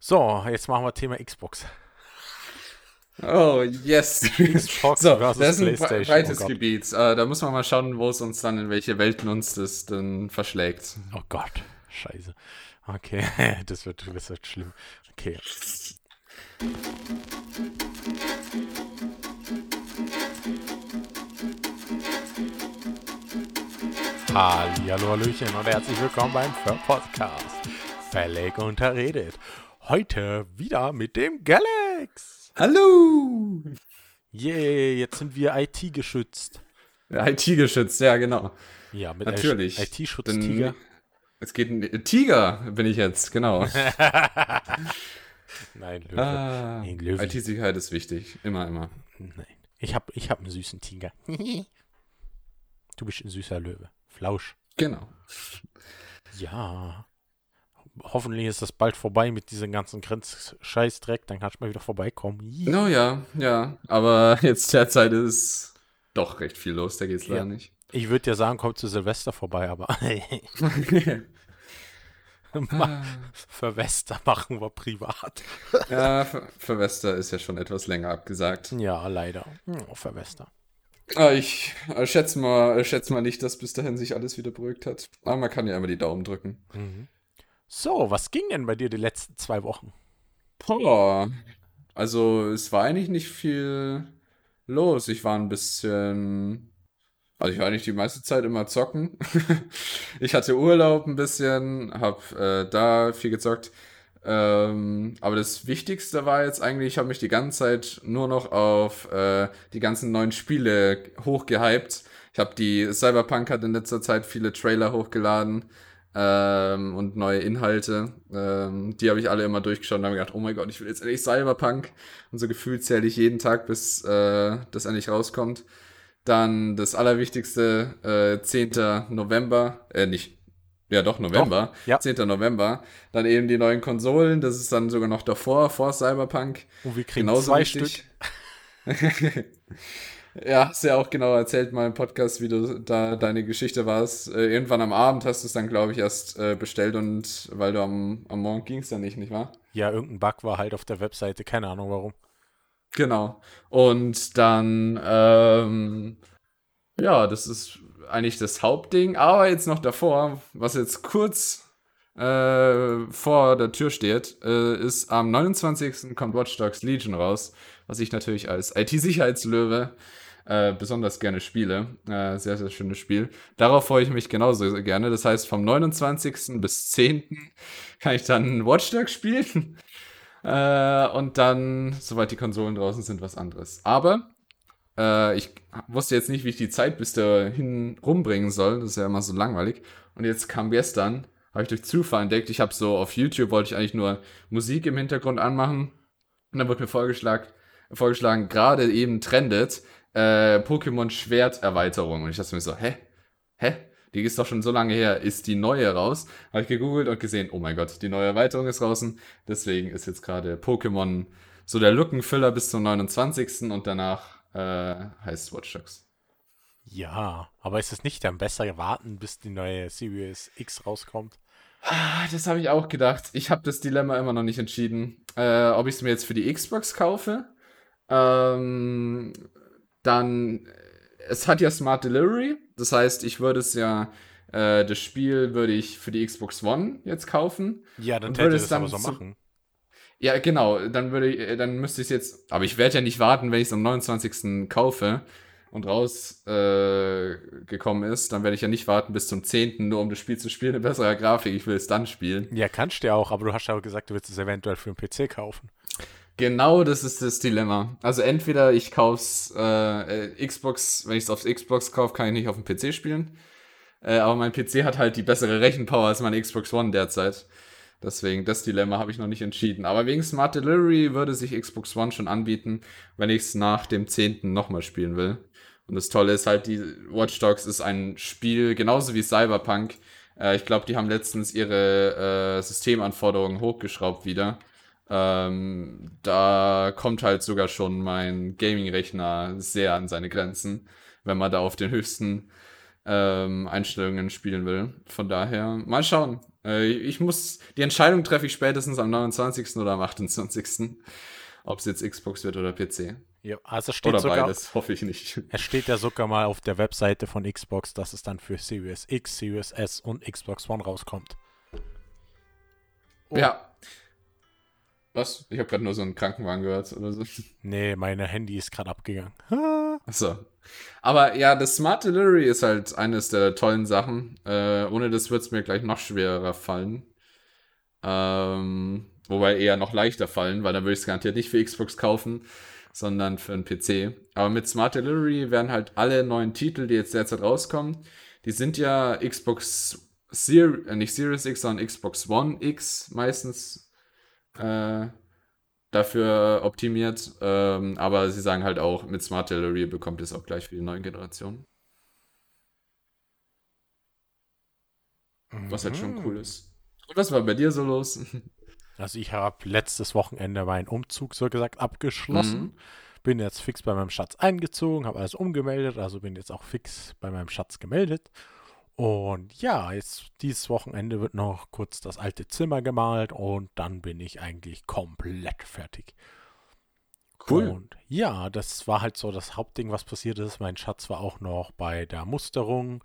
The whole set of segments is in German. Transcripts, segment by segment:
So, jetzt machen wir Thema Xbox. Oh, yes. Xbox so, versus das ist ein PlayStation. breites oh. Gebiet. Äh, da muss man mal schauen, wo es uns dann, in welche Welten uns das dann verschlägt. Oh Gott, scheiße. Okay, das wird, das wird schlimm. Okay. Hallo, Hallöchen und herzlich willkommen beim Fur Podcast. Verleg unterredet. Heute wieder mit dem Galax. Hallo! Yay, jetzt sind wir IT geschützt. IT geschützt, ja, genau. Ja, mit Natürlich. IT-Schutz Denn Tiger. Es geht ein Tiger, bin ich jetzt, genau. Nein, Löwe. ah, Ein Löwe. IT-Sicherheit ist wichtig. Immer, immer. Nein. Ich hab, ich hab einen süßen Tiger. du bist ein süßer Löwe. Flausch. Genau. Ja. Hoffentlich ist das bald vorbei mit diesem ganzen Grenzscheißdreck. Dann kannst du mal wieder vorbeikommen. No, ja, ja. Aber jetzt derzeit ist doch recht viel los, da geht's leider Ja. nicht. Ich würde ja sagen, komm zu Silvester vorbei, aber Ma- für Wester machen wir privat. ja, für, für Wester ist ja schon etwas länger abgesagt. Ja, leider. Oh, für Wester. Ah, ich äh, schätze mal, äh, schätze mal nicht, dass bis dahin sich alles wieder beruhigt hat. Aber man kann ja immer die Daumen drücken. So, was ging denn bei dir die letzten zwei Wochen? Boah. Also, es war eigentlich nicht viel los. Ich war ein bisschen. Also, ich war eigentlich die meiste Zeit immer zocken. Ich hatte Urlaub ein bisschen, hab äh, da viel gezockt. Ähm, aber das Wichtigste war jetzt eigentlich, ich habe mich die ganze Zeit nur noch auf äh, die ganzen neuen Spiele hochgehypt. Ich habe die Cyberpunk hat in letzter Zeit viele Trailer hochgeladen ähm, und neue Inhalte. Ähm, die habe ich alle immer durchgeschaut und habe gedacht, oh mein Gott, ich will jetzt endlich Cyberpunk. Und so gefühlt zähle ich jeden Tag, bis äh, das endlich rauskommt. Dann das Allerwichtigste, äh, 10. November, äh, nicht, ja doch, November, ja. 10. November. Dann eben die neuen Konsolen, das ist dann sogar noch davor, vor Cyberpunk. Und wir kriegen Genauso zwei wichtig. Stück. ja, hast ja auch genau erzählt mal im Podcast, wie du da deine Geschichte warst. Äh, irgendwann am Abend hast du es dann, glaube ich, erst äh, bestellt und weil du am, am Morgen ging es dann nicht, nicht wahr? Ja, irgendein Bug war halt auf der Webseite. Keine Ahnung warum. Genau. Und dann, ähm, ja, das ist eigentlich das Hauptding. Aber jetzt noch davor, was jetzt kurz äh, vor der Tür steht, äh, ist am 29. kommt Watch Dogs Legion raus, was ich natürlich als IT-Sicherheitslöwe äh, besonders gerne spiele. Äh, sehr, sehr schönes Spiel. Darauf freue ich mich genauso gerne. Das heißt, vom 29. bis 10. kann ich dann Watch Dogs spielen. Äh, und dann, soweit die Konsolen draußen sind, was anderes. Aber äh, ich wusste jetzt nicht, wie ich die Zeit bis dahin rumbringen soll. Das ist ja immer so langweilig. Und jetzt kam gestern, habe ich durch Zufall entdeckt, ich habe so auf YouTube, wollte ich eigentlich nur Musik im Hintergrund anmachen. Und dann wurde mir vorgeschlagen, vorgeschlagen gerade eben trendet äh, Pokémon Schwert-Erweiterung. Und ich dachte mir so, hä? Hä? Die ist doch schon so lange her. Ist die neue raus? Habe ich gegoogelt und gesehen, oh mein Gott, die neue Erweiterung ist draußen. Deswegen ist jetzt gerade Pokémon so der Lückenfüller bis zum 29. und danach äh, heißt Watch Dogs. Ja, aber ist es nicht dann besser warten, bis die neue Series X rauskommt? Ah, Das habe ich auch gedacht. Ich habe das Dilemma immer noch nicht entschieden, äh, ob ich es mir jetzt für die Xbox kaufe. Ähm, dann, es hat ja Smart Delivery. Das heißt, ich würde es ja, äh, das Spiel würde ich für die Xbox One jetzt kaufen. Ja, dann würde es aber dann so zu- machen. Ja, genau. Dann würde ich, dann müsste ich es jetzt. Aber ich werde ja nicht warten, wenn ich es am 29. kaufe und raus äh, ist. Dann werde ich ja nicht warten bis zum 10. nur um das Spiel zu spielen in besserer Grafik. Ich will es dann spielen. Ja, kannst du ja auch, aber du hast ja auch gesagt, du willst es eventuell für einen PC kaufen. Genau, das ist das Dilemma. Also entweder ich kauf's äh, äh, Xbox, wenn ich es aufs Xbox kaufe, kann ich nicht auf dem PC spielen. Äh, aber mein PC hat halt die bessere Rechenpower als meine Xbox One derzeit. Deswegen, das Dilemma habe ich noch nicht entschieden. Aber wegen Smart Delivery würde sich Xbox One schon anbieten, wenn ich es nach dem 10. nochmal spielen will. Und das Tolle ist halt, die Watch Dogs ist ein Spiel, genauso wie Cyberpunk. Äh, ich glaube, die haben letztens ihre äh, Systemanforderungen hochgeschraubt wieder. Ähm, da kommt halt sogar schon mein Gaming-Rechner sehr an seine Grenzen, wenn man da auf den höchsten ähm, Einstellungen spielen will. Von daher, mal schauen. Äh, ich muss, die Entscheidung treffe ich spätestens am 29. oder am 28. Ob es jetzt Xbox wird oder PC. Ja, also steht Oder sogar, beides, hoffe ich nicht. Es steht ja sogar mal auf der Webseite von Xbox, dass es dann für Series X, Series S und Xbox One rauskommt. Oh. Ja. Was? Ich habe gerade nur so einen Krankenwagen gehört oder so. Nee, mein Handy ist gerade abgegangen. Achso. Aber ja, das Smart Delivery ist halt eines der tollen Sachen. Äh, ohne das wird es mir gleich noch schwerer fallen. Ähm, wobei eher noch leichter fallen, weil dann würde ich es garantiert nicht für Xbox kaufen, sondern für einen PC. Aber mit Smart Delivery werden halt alle neuen Titel, die jetzt derzeit rauskommen, die sind ja Xbox Ser äh, nicht Series X, sondern Xbox One X meistens äh, dafür optimiert. Ähm, aber sie sagen halt auch, mit Smart Delivery bekommt ihr es auch gleich für die neuen Generationen. Was halt schon cool ist. Und was war bei dir so los? Also ich habe letztes Wochenende meinen Umzug so gesagt abgeschlossen. Mhm. Bin jetzt fix bei meinem Schatz eingezogen, habe alles umgemeldet, also bin jetzt auch fix bei meinem Schatz gemeldet. Und ja, jetzt dieses Wochenende wird noch kurz das alte Zimmer gemalt und dann bin ich eigentlich komplett fertig. Cool. Und ja, das war halt so das Hauptding, was passiert ist. Mein Schatz war auch noch bei der Musterung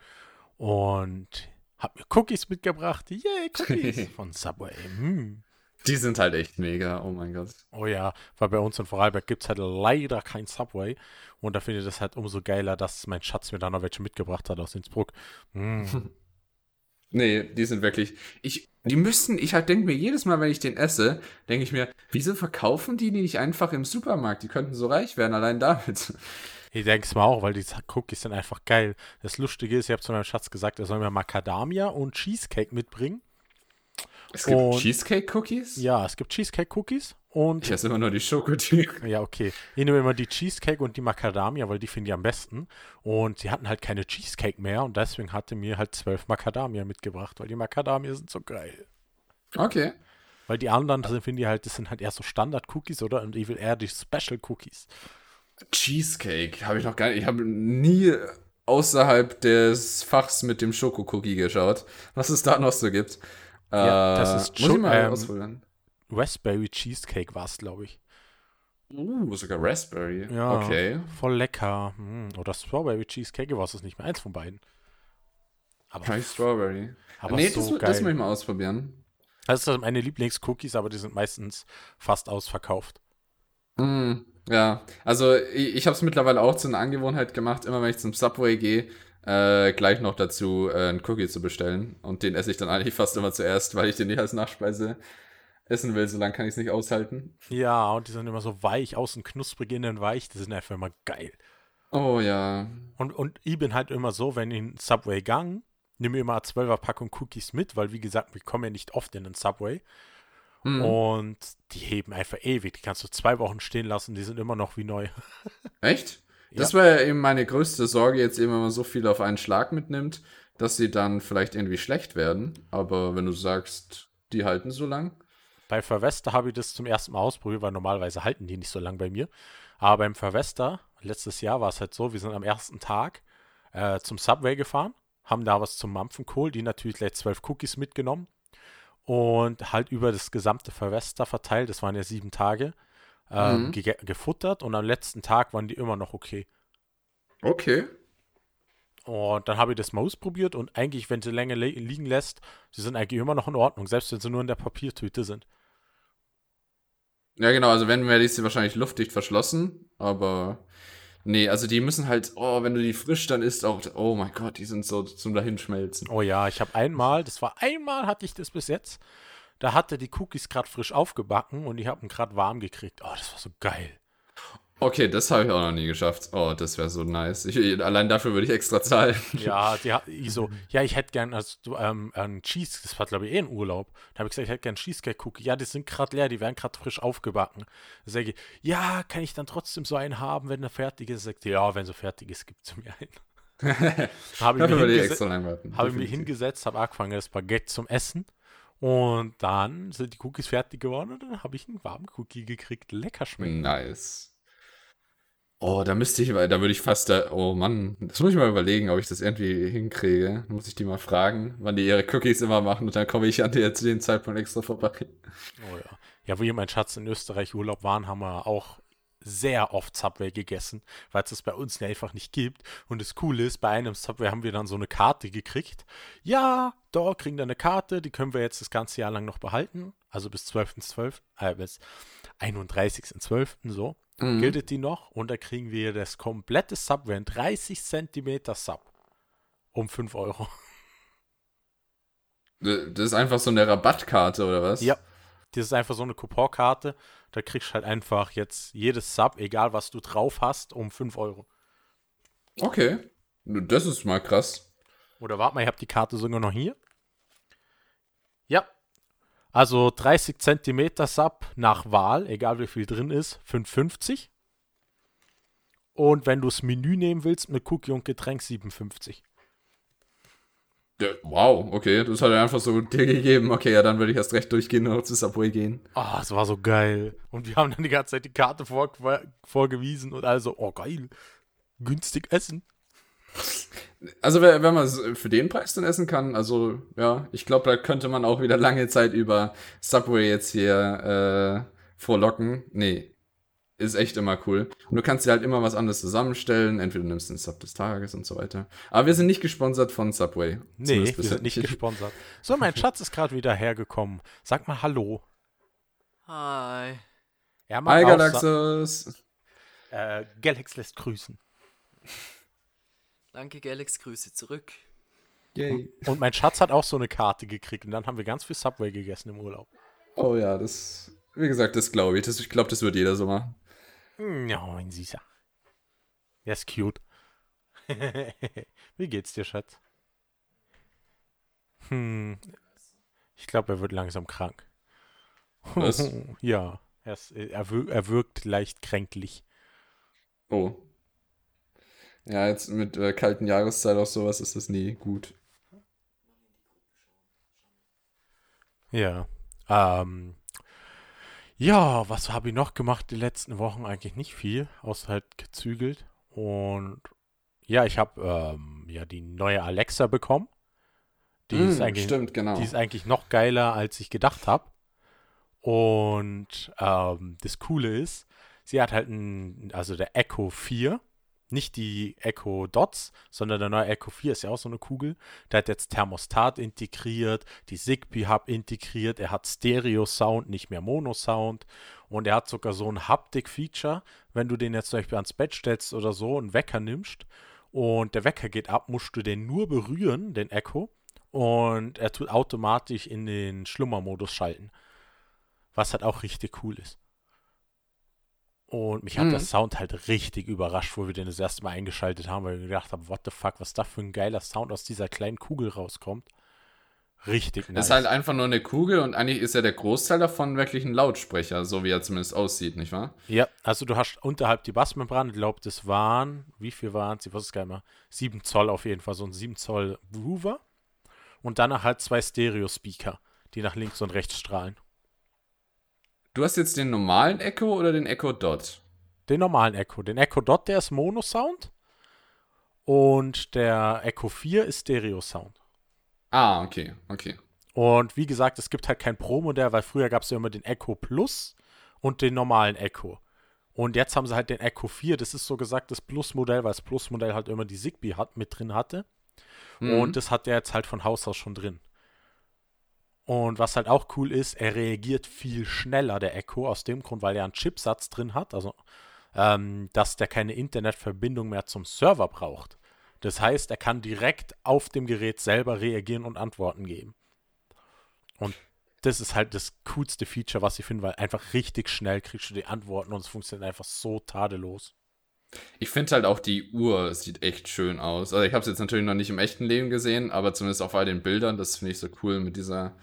und hat mir Cookies mitgebracht. Yay, Cookies von Subway. Hm. Die sind halt echt mega, oh mein Gott. Oh ja, weil bei uns in Vorarlberg gibt es halt leider kein Subway. Und da finde ich das halt umso geiler, dass mein Schatz mir da noch welche mitgebracht hat aus Innsbruck. Mm. Nee, die sind wirklich. Ich, die müssen, ich halt denke mir jedes Mal, wenn ich den esse, denke ich mir, wieso verkaufen die die nicht einfach im Supermarkt? Die könnten so reich werden, allein damit. Ich denke es mal auch, weil die Cookies sind einfach geil. Das Lustige ist, ich habe zu meinem Schatz gesagt, er soll mir Macadamia und Cheesecake mitbringen. Es gibt Cheesecake-Cookies? Ja, es gibt Cheesecake-Cookies und Ich esse immer nur die Schokotiere. Ja, okay. Ich nehme immer die Cheesecake und die Macadamia, weil die finde ich am besten. Und sie hatten halt keine Cheesecake mehr und deswegen hatte mir halt zwölf Macadamia mitgebracht, weil die Macadamia sind so geil. Okay. Weil die anderen, das finde ich halt, das sind halt eher so Standard-Cookies, oder? Und ich will eher die Special-Cookies. Cheesecake habe ich noch gar nicht. Ich habe nie außerhalb des Fachs mit dem Schokocookie geschaut, was es da noch so gibt. Ja, Äh, das ist muss Scho- ich mal ähm, ausprobieren. Raspberry Cheesecake war es, glaube ich. Uh, sogar Raspberry. Ja. Okay. Voll lecker. Hm, Oder Strawberry Cheesecake, weiß es nicht mehr. Eins von beiden. Aber, High Strawberry. aber nee, so das, geil. das muss ich mal ausprobieren. das sind meine Lieblingscookies, aber die sind meistens fast ausverkauft. Mm, ja, also ich, ich habe es mittlerweile auch zu einer Angewohnheit gemacht, immer wenn ich zum Subway gehe, äh, gleich noch dazu äh, einen Cookie zu bestellen. Und den esse ich dann eigentlich fast immer zuerst, weil ich den nicht als Nachspeise essen will. So lange kann ich es nicht aushalten. Ja, und die sind immer so weich, außen knusprig, innen weich. Die sind einfach immer geil. Oh ja. Und, und ich bin halt immer so, wenn ich in Subway gang, nehme ich immer eine 12er Packung Cookies mit, weil wie gesagt, wir kommen ja nicht oft in den Subway. Hm. Und die heben einfach ewig. Die kannst du zwei Wochen stehen lassen, die sind immer noch wie neu. Echt? Das war ja eben meine größte Sorge, jetzt eben, wenn man so viel auf einen Schlag mitnimmt, dass sie dann vielleicht irgendwie schlecht werden. Aber wenn du sagst, die halten so lang. Bei Verwester habe ich das zum ersten Mal ausprobiert, weil normalerweise halten die nicht so lang bei mir. Aber beim Verwester, letztes Jahr war es halt so, wir sind am ersten Tag äh, zum Subway gefahren, haben da was zum Mampfen geholt, die natürlich gleich zwölf Cookies mitgenommen und halt über das gesamte Verwester verteilt, das waren ja sieben Tage, ähm, Mhm. ge gefuttert und am letzten Tag waren die immer noch okay. Okay. Und dann habe ich das mal ausprobiert und eigentlich, wenn sie länger li liegen lässt, sie sind eigentlich immer noch in Ordnung, selbst wenn sie nur in der Papiertüte sind. Ja, genau, also wenn werde ich sie wahrscheinlich luftdicht verschlossen, aber nee, also die müssen halt, oh, wenn du die frisch dann isst, auch, oh mein Gott, die sind so zum Dahinschmelzen. Oh ja, ich habe einmal, das war einmal hatte ich das bis jetzt, da hatte die Cookies gerade frisch aufgebacken und ich habe ihn gerade warm gekriegt. Oh, das war so geil. Okay, das habe ich auch noch nie geschafft. Oh, das wäre so nice. Ich, allein dafür würde ich extra zahlen. Ja, die hat ich so, ja, ich hätte gern also, ähm, einen Cheese, das war glaube ich eh ein Urlaub. Da habe ich gesagt, ich hätte gern Cheesecake-Cookie. Ja, die sind gerade leer, die werden gerade frisch aufgebacken. Da sage ich, ja, kann ich dann trotzdem so einen haben, wenn er fertig ist? Sagt, ja, wenn so fertig ist, gibt es mir einen. habe ich, extra lang warten. habe ich mich hingesetzt, habe angefangen, das Baguette zum Essen. Und dann sind die Cookies fertig geworden und dann habe ich einen warmen Cookie gekriegt. Lecker schmeckt. Nice. Oh, da müsste ich, da würde ich fast, da, oh Mann, das muss ich mal überlegen, ob ich das irgendwie hinkriege. Da muss ich die mal fragen, wann die ihre Cookies immer machen und dann komme ich an dir zu dem Zeitpunkt extra vorbei. Oh ja. Ja, wo ihr mein Schatz in Österreich Urlaub waren, haben wir auch sehr oft Subway gegessen, weil es das bei uns einfach nicht gibt. Und das Coole ist, bei einem Subway haben wir dann so eine Karte gekriegt. Ja, da kriegen wir eine Karte, die können wir jetzt das ganze Jahr lang noch behalten. Also bis 12.12., äh, bis 31.12. so. Mhm. Giltet die noch und da kriegen wir das komplette Subway, ein 30 Zentimeter Sub, um 5 Euro. Das ist einfach so eine Rabattkarte, oder was? Ja, das ist einfach so eine Couponkarte. Da kriegst du halt einfach jetzt jedes Sub, egal was du drauf hast, um 5 Euro. Okay, das ist mal krass. Oder warte mal, ich habe die Karte sogar noch hier. Ja, also 30 cm Sub nach Wahl, egal wie viel drin ist, 5,50. Und wenn du das Menü nehmen willst mit Cookie und Getränk, 7,50. Ja, wow, okay, das hat er einfach so dir gegeben. Okay, ja, dann würde ich erst recht durchgehen und zu Subway gehen. Ah, oh, es war so geil. Und wir haben dann die ganze Zeit die Karte vor, vorgewiesen und also, oh geil, günstig essen. Also wenn man es für den Preis dann essen kann, also ja, ich glaube, da könnte man auch wieder lange Zeit über Subway jetzt hier äh, vorlocken. Nee, ist echt immer cool. Und du kannst dir halt immer was anderes zusammenstellen. Entweder nimmst du den Sub des Tages und so weiter. Aber wir sind nicht gesponsert von Subway. Nee, wir sind nicht gesponsert. So, mein Schatz ist gerade wieder hergekommen. Sag mal Hallo. Hi. Ja, Hi, Galaxus. Äh, Galax lässt grüßen. Danke, Galax, Grüße zurück. Yay. Und mein Schatz hat auch so eine Karte gekriegt und dann haben wir ganz viel Subway gegessen im Urlaub. Oh ja, das, wie gesagt, das glaube ich. Das, ich glaube, das wird jeder so machen. Ja, mein Süßer. Der ist cute. wie geht's dir, Schatz? Hm, ich glaube, er wird langsam krank. Was? ja, er, ist, er, er wirkt leicht kränklich. Oh. Ja, jetzt mit äh, kalten Jahreszeit auch sowas ist das nie gut. Ja. Ähm, ja, was habe ich noch gemacht die letzten Wochen? Eigentlich nicht viel, außer halt gezügelt. Und ja, ich habe ähm, ja die neue Alexa bekommen. Die, mm, ist eigentlich, stimmt, genau. die ist eigentlich noch geiler, als ich gedacht habe. Und ähm, das Coole ist, sie hat halt ein, also der Echo 4 nicht die Echo Dots, sondern der neue Echo 4 ist ja auch so eine Kugel. Der hat jetzt Thermostat integriert, die Zigbee Hub integriert, er hat Stereo Sound, nicht mehr Mono Sound und er hat sogar so ein Haptik Feature, wenn du den jetzt zum Beispiel ans Bett stellst oder so, einen Wecker nimmst und der Wecker geht ab, musst du den nur berühren, den Echo und er tut automatisch in den Schlummermodus schalten. Was halt auch richtig cool ist. Und mich hat mhm. der Sound halt richtig überrascht, wo wir den das erste Mal eingeschaltet haben, weil ich gedacht habe, what the fuck, was da für ein geiler Sound aus dieser kleinen Kugel rauskommt. Richtig nice. Ist halt einfach nur eine Kugel und eigentlich ist ja der Großteil davon wirklich ein Lautsprecher, so wie er zumindest aussieht, nicht wahr? Ja, also du hast unterhalb die Bassmembran, ich glaube, das waren, wie viel waren es? Ich weiß es gar nicht mehr. 7 Zoll auf jeden Fall, so ein 7 Zoll Groover. Und danach halt zwei Stereo-Speaker, die nach links und rechts strahlen. Du hast jetzt den normalen Echo oder den Echo Dot? Den normalen Echo. Den Echo Dot, der ist Mono-Sound. Und der Echo 4 ist Stereo-Sound. Ah, okay, okay. Und wie gesagt, es gibt halt kein Pro-Modell, weil früher gab es ja immer den Echo Plus und den normalen Echo. Und jetzt haben sie halt den Echo 4, das ist so gesagt das Plus-Modell, weil das Plus-Modell halt immer die Zigbee hat, mit drin hatte. Mhm. Und das hat der jetzt halt von Haus aus schon drin. Und was halt auch cool ist, er reagiert viel schneller, der Echo, aus dem Grund, weil er einen Chipsatz drin hat, also ähm, dass der keine Internetverbindung mehr zum Server braucht. Das heißt, er kann direkt auf dem Gerät selber reagieren und Antworten geben. Und das ist halt das coolste Feature, was ich finde, weil einfach richtig schnell kriegst du die Antworten und es funktioniert einfach so tadellos. Ich finde halt auch die Uhr sieht echt schön aus. Also ich habe es jetzt natürlich noch nicht im echten Leben gesehen, aber zumindest auf all den Bildern, das finde ich so cool mit dieser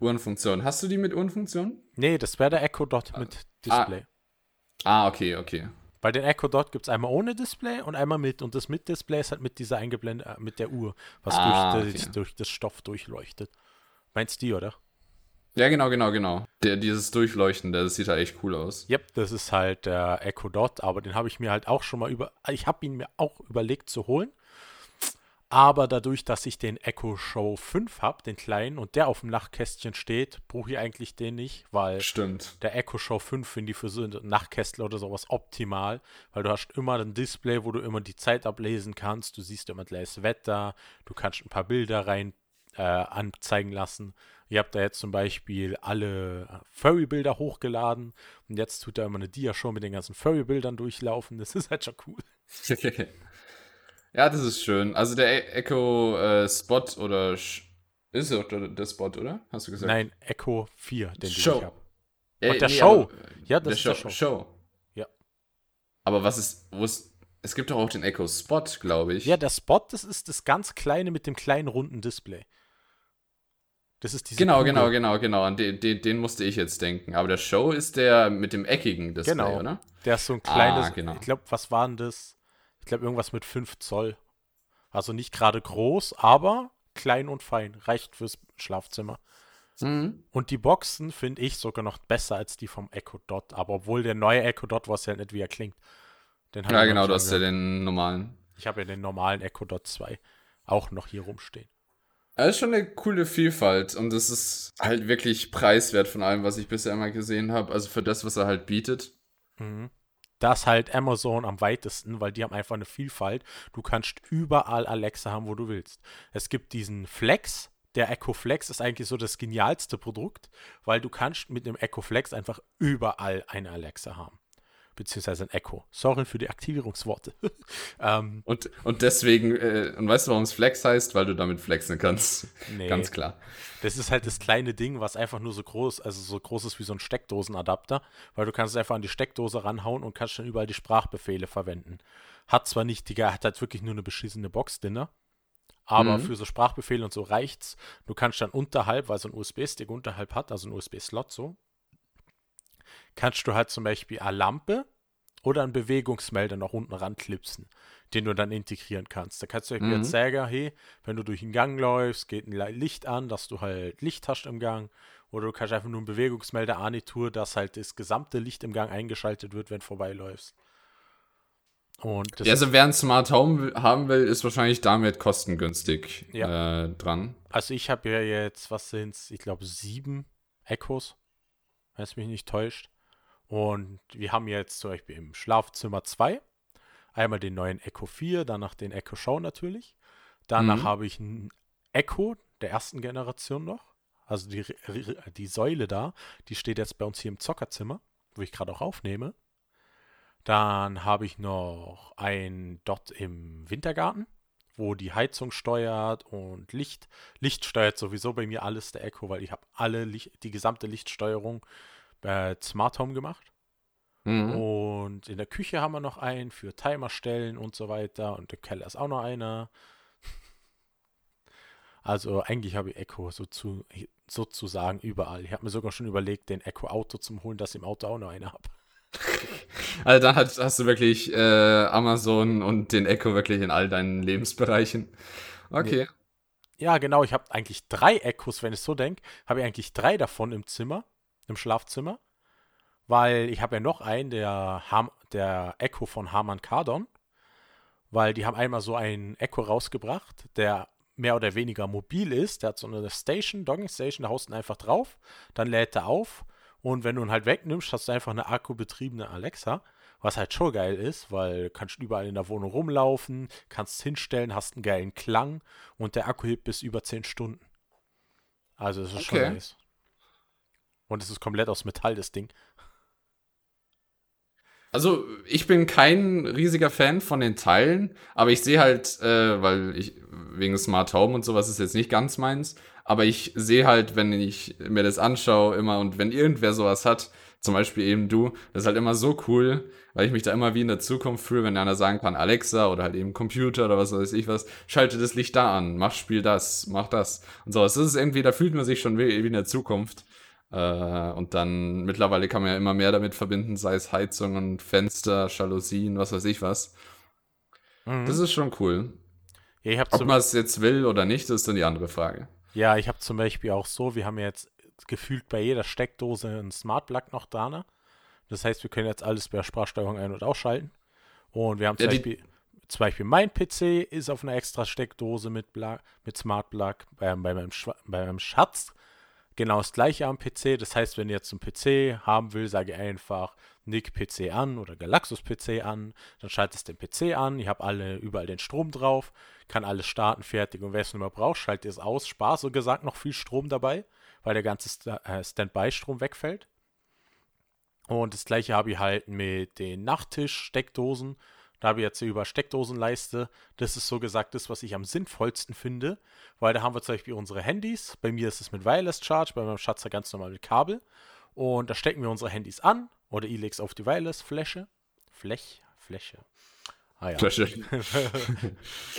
Uhrenfunktion. Hast du die mit Uhrenfunktion? Nee, das wäre der Echo Dot ah. mit Display. Ah. ah, okay, okay. Bei den Echo Dot gibt es einmal ohne Display und einmal mit. Und das mit Display ist halt mit dieser eingeblendet, äh, mit der Uhr, was ah, durch, okay. das, durch das Stoff durchleuchtet. Meinst du die, oder? Ja, genau, genau, genau. Der, dieses Durchleuchten, das sieht halt echt cool aus. Yep, das ist halt der Echo Dot, aber den habe ich mir halt auch schon mal über. Ich habe ihn mir auch überlegt zu holen. Aber dadurch, dass ich den Echo Show 5 habe, den kleinen, und der auf dem Nachtkästchen steht, brauche ich eigentlich den nicht, weil Stimmt. der Echo Show 5 finde ich für so Nachtkästler oder sowas optimal, weil du hast immer ein Display, wo du immer die Zeit ablesen kannst, du siehst immer gleich das Wetter, du kannst ein paar Bilder rein äh, anzeigen lassen. Ihr habt da jetzt zum Beispiel alle Furry-Bilder hochgeladen und jetzt tut er immer eine Dia-Show mit den ganzen Furry-Bildern durchlaufen. Das ist halt schon cool. ja, das ist schön. Also der E- Echo äh, Spot oder ist es der, der Spot, oder? Hast du gesagt? Nein, Echo 4, den Show. ich habe. Äh, Und der Show. Ja, das der ist Show, der Show. Show. Ja. Aber was ist, wo ist, es gibt doch auch den Echo Spot, glaube ich. Ja, der Spot, das ist das ganz kleine mit dem kleinen runden Display. Das ist diese Genau, Kugel. genau, genau, genau. An den, den, den musste ich jetzt denken. Aber der Show ist der mit dem eckigen Display, Genau. oder? Der ist so ein kleines, Ah, genau. ich glaube, was war denn das? Ich glaube, irgendwas mit 5 Zoll. Also nicht gerade groß, aber klein und fein. Reicht fürs Schlafzimmer. Mhm. Und die Boxen finde ich sogar noch besser als die vom Echo Dot. Aber obwohl der neue Echo Dot, weiß ja nicht, wie er klingt. Den Ja, genau, du hast ja den normalen. Ich habe ja den normalen Echo Dot 2 auch noch hier rumstehen. Das ist schon eine coole Vielfalt und es ist halt wirklich preiswert von allem, was ich bisher immer gesehen habe. Also für das, was er halt bietet. Mhm. Da ist halt Amazon am weitesten, weil die haben einfach eine Vielfalt. Du kannst überall Alexa haben, wo du willst. Es gibt diesen Flex. Der Echo Flex ist eigentlich so das genialste Produkt, weil du kannst mit dem Echo Flex einfach überall eine Alexa haben. Beziehungsweise ein Echo. Sorry für die Aktivierungsworte. ähm, Und, und deswegen, äh, und weißt du, warum es Flex heißt? Weil du damit flexen kannst. nee. Ganz klar. Das ist halt das kleine Ding, was einfach nur so groß, also so groß ist wie so ein Steckdosenadapter, weil du kannst es einfach an die Steckdose ranhauen und kannst dann überall die Sprachbefehle verwenden. Hat zwar nicht, Digga, hat halt wirklich nur eine beschissene Box drin, aber Mhm. für so Sprachbefehle und so reicht's. Du kannst dann unterhalb, weil so ein USB-Stick unterhalb hat, also ein USB-Slot so, kannst du halt zum Beispiel eine Lampe oder einen Bewegungsmelder noch unten ranklipsen, den du dann integrieren kannst. Da kannst du Mhm. jetzt sagen, hey, wenn du durch den Gang läufst, geht ein Licht an, dass du halt Licht hast im Gang. Oder du kannst einfach nur einen Bewegungsmelder Anitur, dass halt das gesamte Licht im Gang eingeschaltet wird, wenn du vorbeiläufst. Und das Ja, also wer ein Smart Home haben will, ist wahrscheinlich damit kostengünstig äh, dran. Also ich habe ja jetzt, was sind's, ich glaube sieben Echos, wenn es mich nicht täuscht. Und wir haben jetzt zum Beispiel im Schlafzimmer zwei. Einmal den neuen Echo 4, danach den Echo Show natürlich. Danach Mhm. habe ich ein Echo der ersten Generation noch. Also die, die Säule da, die steht jetzt bei uns hier im Zockerzimmer, wo ich gerade auch aufnehme. Dann habe ich noch ein Dot im Wintergarten, wo die Heizung steuert und Licht. Licht steuert sowieso bei mir alles der Echo, weil ich habe alle Licht, die gesamte Lichtsteuerung bei Smart Home gemacht. Mhm. Und in der Küche haben wir noch einen für Timer stellen und so weiter. Und im Keller ist auch noch einer. Also eigentlich habe ich Echo so zu, sozusagen überall. Ich habe mir sogar schon überlegt, den Echo Auto zu holen, dass ich im Auto auch noch eine habe. Also dann hast, hast du wirklich äh, Amazon und den Echo wirklich in all deinen Lebensbereichen. Okay. Ja, genau. Ich habe eigentlich drei Echos, wenn ich so denke. Habe ich eigentlich drei davon im Zimmer, im Schlafzimmer. Weil ich habe ja noch einen, der, Ham, der Echo von Harman Kardon. Weil die haben einmal so einen Echo rausgebracht, der mehr oder weniger mobil ist. Der hat so eine Station, Dogging Station, da haust du ihn einfach drauf, dann lädt er auf. Und wenn du ihn halt wegnimmst, hast du einfach eine akkubetriebene Alexa. Was halt schon geil ist, weil du kannst überall in der Wohnung rumlaufen, kannst hinstellen, hast einen geilen Klang und der Akku hebt bis über 10 Stunden. Also das ist schon Okay. nice. Und es ist komplett aus Metall, das Ding. Also, ich bin kein riesiger Fan von den Teilen, aber ich sehe halt, äh, weil ich wegen Smart Home und sowas ist jetzt nicht ganz meins, aber ich sehe halt, wenn ich mir das anschaue, immer und wenn irgendwer sowas hat, zum Beispiel eben du, das ist halt immer so cool, weil ich mich da immer wie in der Zukunft fühle, wenn einer sagen kann, Alexa oder halt eben Computer oder was weiß ich was, schalte das Licht da an, mach Spiel das, mach das und sowas. Das ist irgendwie, da fühlt man sich schon wie, wie in der Zukunft. Äh, und dann mittlerweile kann man ja immer mehr damit verbinden, sei es Heizungen, Fenster, Jalousien, was weiß ich was. Mhm. Das ist schon cool. ja, habe Ob man es jetzt will oder nicht, ist dann die andere Frage. ja, ich hab zum Beispiel auch so, wir haben jetzt gefühlt bei jeder Steckdose ein Smart Plug noch dran. Das heißt, wir können jetzt alles per Sprachsteuerung ein- und ausschalten. Und wir haben zum, Ja, Beispiel, zum Beispiel mein PC ist auf einer extra Steckdose mit, Pla- mit Smart Plug. Bei, bei, meinem bei meinem Schatz genau das gleiche am PC. Das heißt, wenn ihr jetzt einen PC haben will, sage ich einfach Nick PC an oder Galaxus PC an. Dann schaltet es den PC an. Ich habe alle überall den Strom drauf, kann alles starten, fertig. Und wer es nicht braucht, schaltet es aus. Spaß, so gesagt, noch viel Strom dabei, weil der ganze äh, Standby-Strom wegfällt. Und das gleiche habe ich halt mit den Nachttisch-Steckdosen. Da habe ich jetzt hier über Steckdosenleiste. Das ist so gesagt das, was ich am sinnvollsten finde, weil da haben wir zum Beispiel unsere Handys. Bei mir ist es mit Wireless Charge, bei meinem Schatz ja ganz normal mit Kabel. Und da stecken wir unsere Handys an oder es auf die Wireless-Fläche. Flech, Fläche. Ah ja. Flasche.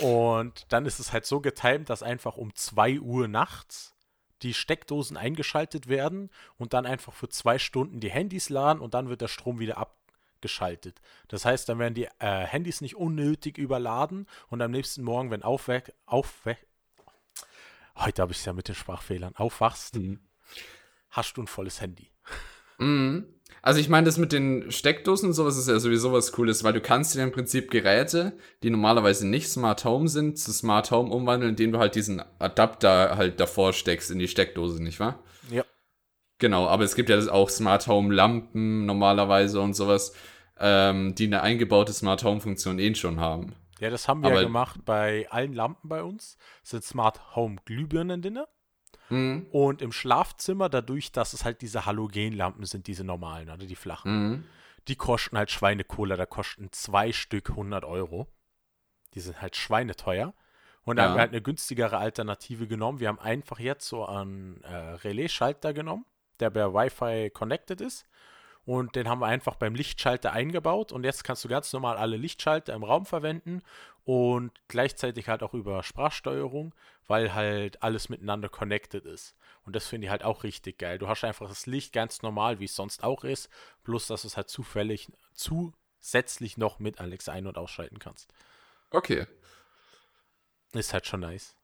Und dann ist es halt so getimt, dass einfach um 2 Uhr nachts die Steckdosen eingeschaltet werden und dann einfach für zwei Stunden die Handys laden und dann wird der Strom wieder abgeschaltet. Das heißt, dann werden die äh, Handys nicht unnötig überladen und am nächsten Morgen, wenn aufweck, aufweck, heute habe ich es ja mit den Sprachfehlern, aufwachst, Mhm. hast du ein volles Handy. Mhm. Also ich meine, das mit den Steckdosen und sowas ist ja sowieso was Cooles, weil du kannst dir im Prinzip Geräte, die normalerweise nicht Smart Home sind, zu Smart Home umwandeln, indem du halt diesen Adapter halt davor steckst in die Steckdose, nicht wahr? Ja. Genau, aber es gibt ja auch Smart Home Lampen normalerweise und sowas, ähm, die eine eingebaute Smart Home Funktion eh schon haben. Ja, das haben wir ja Aber- gemacht bei allen Lampen bei uns. Es sind Smart Home Glühbirnen drin. Mhm. Und im Schlafzimmer, dadurch, dass es halt diese Halogenlampen sind, diese normalen, oder die flachen, Mhm. die kosten halt Schweinekohle, da kosten zwei Stück 100 Euro. Die sind halt schweineteuer. Und da Ja. haben wir halt eine günstigere Alternative genommen. Wir haben einfach jetzt so einen äh, Relais-Schalter genommen, der per Wi-Fi connected ist. Und den haben wir einfach beim Lichtschalter eingebaut. Und jetzt kannst du ganz normal alle Lichtschalter im Raum verwenden und gleichzeitig halt auch über Sprachsteuerung, weil halt alles miteinander connected ist. Und das finde ich halt auch richtig geil. Du hast einfach das Licht ganz normal, wie es sonst auch ist, bloß dass du es halt zufällig zusätzlich noch mit Alexa ein- und ausschalten kannst. Okay. Ist halt schon nice.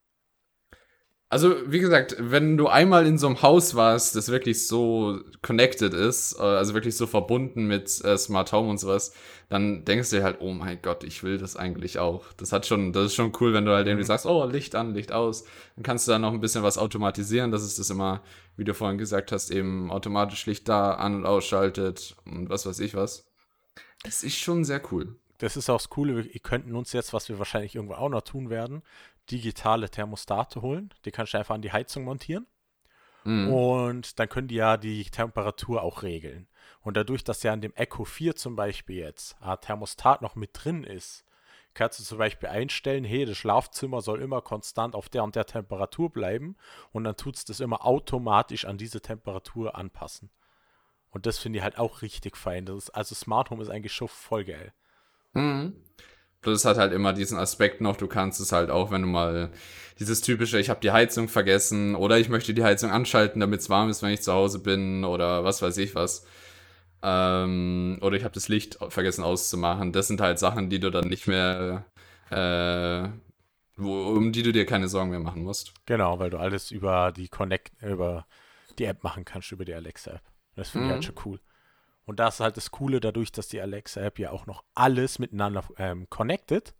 Also, wie gesagt, wenn du einmal in so einem Haus warst, das wirklich so connected ist, äh, also wirklich so verbunden mit äh, Smart Home und sowas, dann denkst du dir halt, oh mein Gott, ich will das eigentlich auch. Das hat schon, das ist schon cool, wenn du halt irgendwie sagst, oh, Licht an, Licht aus. Dann kannst du da noch ein bisschen was automatisieren, dass es das immer, wie du vorhin gesagt hast, eben automatisch Licht da an- und ausschaltet und was weiß ich was. Das ist schon sehr cool. Das ist auch das Coole, wir könnten uns jetzt, was wir wahrscheinlich irgendwann auch noch tun werden, digitale Thermostate holen. Die kannst du einfach an die Heizung montieren. Mhm. Und dann können die ja die Temperatur auch regeln. Und dadurch, dass ja an dem Echo 4 zum Beispiel jetzt ein Thermostat noch mit drin ist, kannst du zum Beispiel einstellen, hey, das Schlafzimmer soll immer konstant auf der und der Temperatur bleiben. Und dann tut es das immer automatisch an diese Temperatur anpassen. Und das finde ich halt auch richtig fein. Das ist, also Smart Home ist eigentlich schon voll geil. Mhm. Plus es hat halt immer diesen Aspekt noch, du kannst es halt auch, wenn du mal dieses typische, ich habe die Heizung vergessen oder ich möchte die Heizung anschalten, damit es warm ist, wenn ich zu Hause bin oder was weiß ich was. Ähm, oder ich habe das Licht vergessen auszumachen. Das sind halt Sachen, die du dann nicht mehr, äh, wo, um die du dir keine Sorgen mehr machen musst. Genau, weil du alles über die Connect, über die App machen kannst, über die Alexa-App. Das finde ich Mhm. halt schon cool. Und das ist halt das Coole, dadurch, dass die Alexa-App ja auch noch alles miteinander ähm, connected,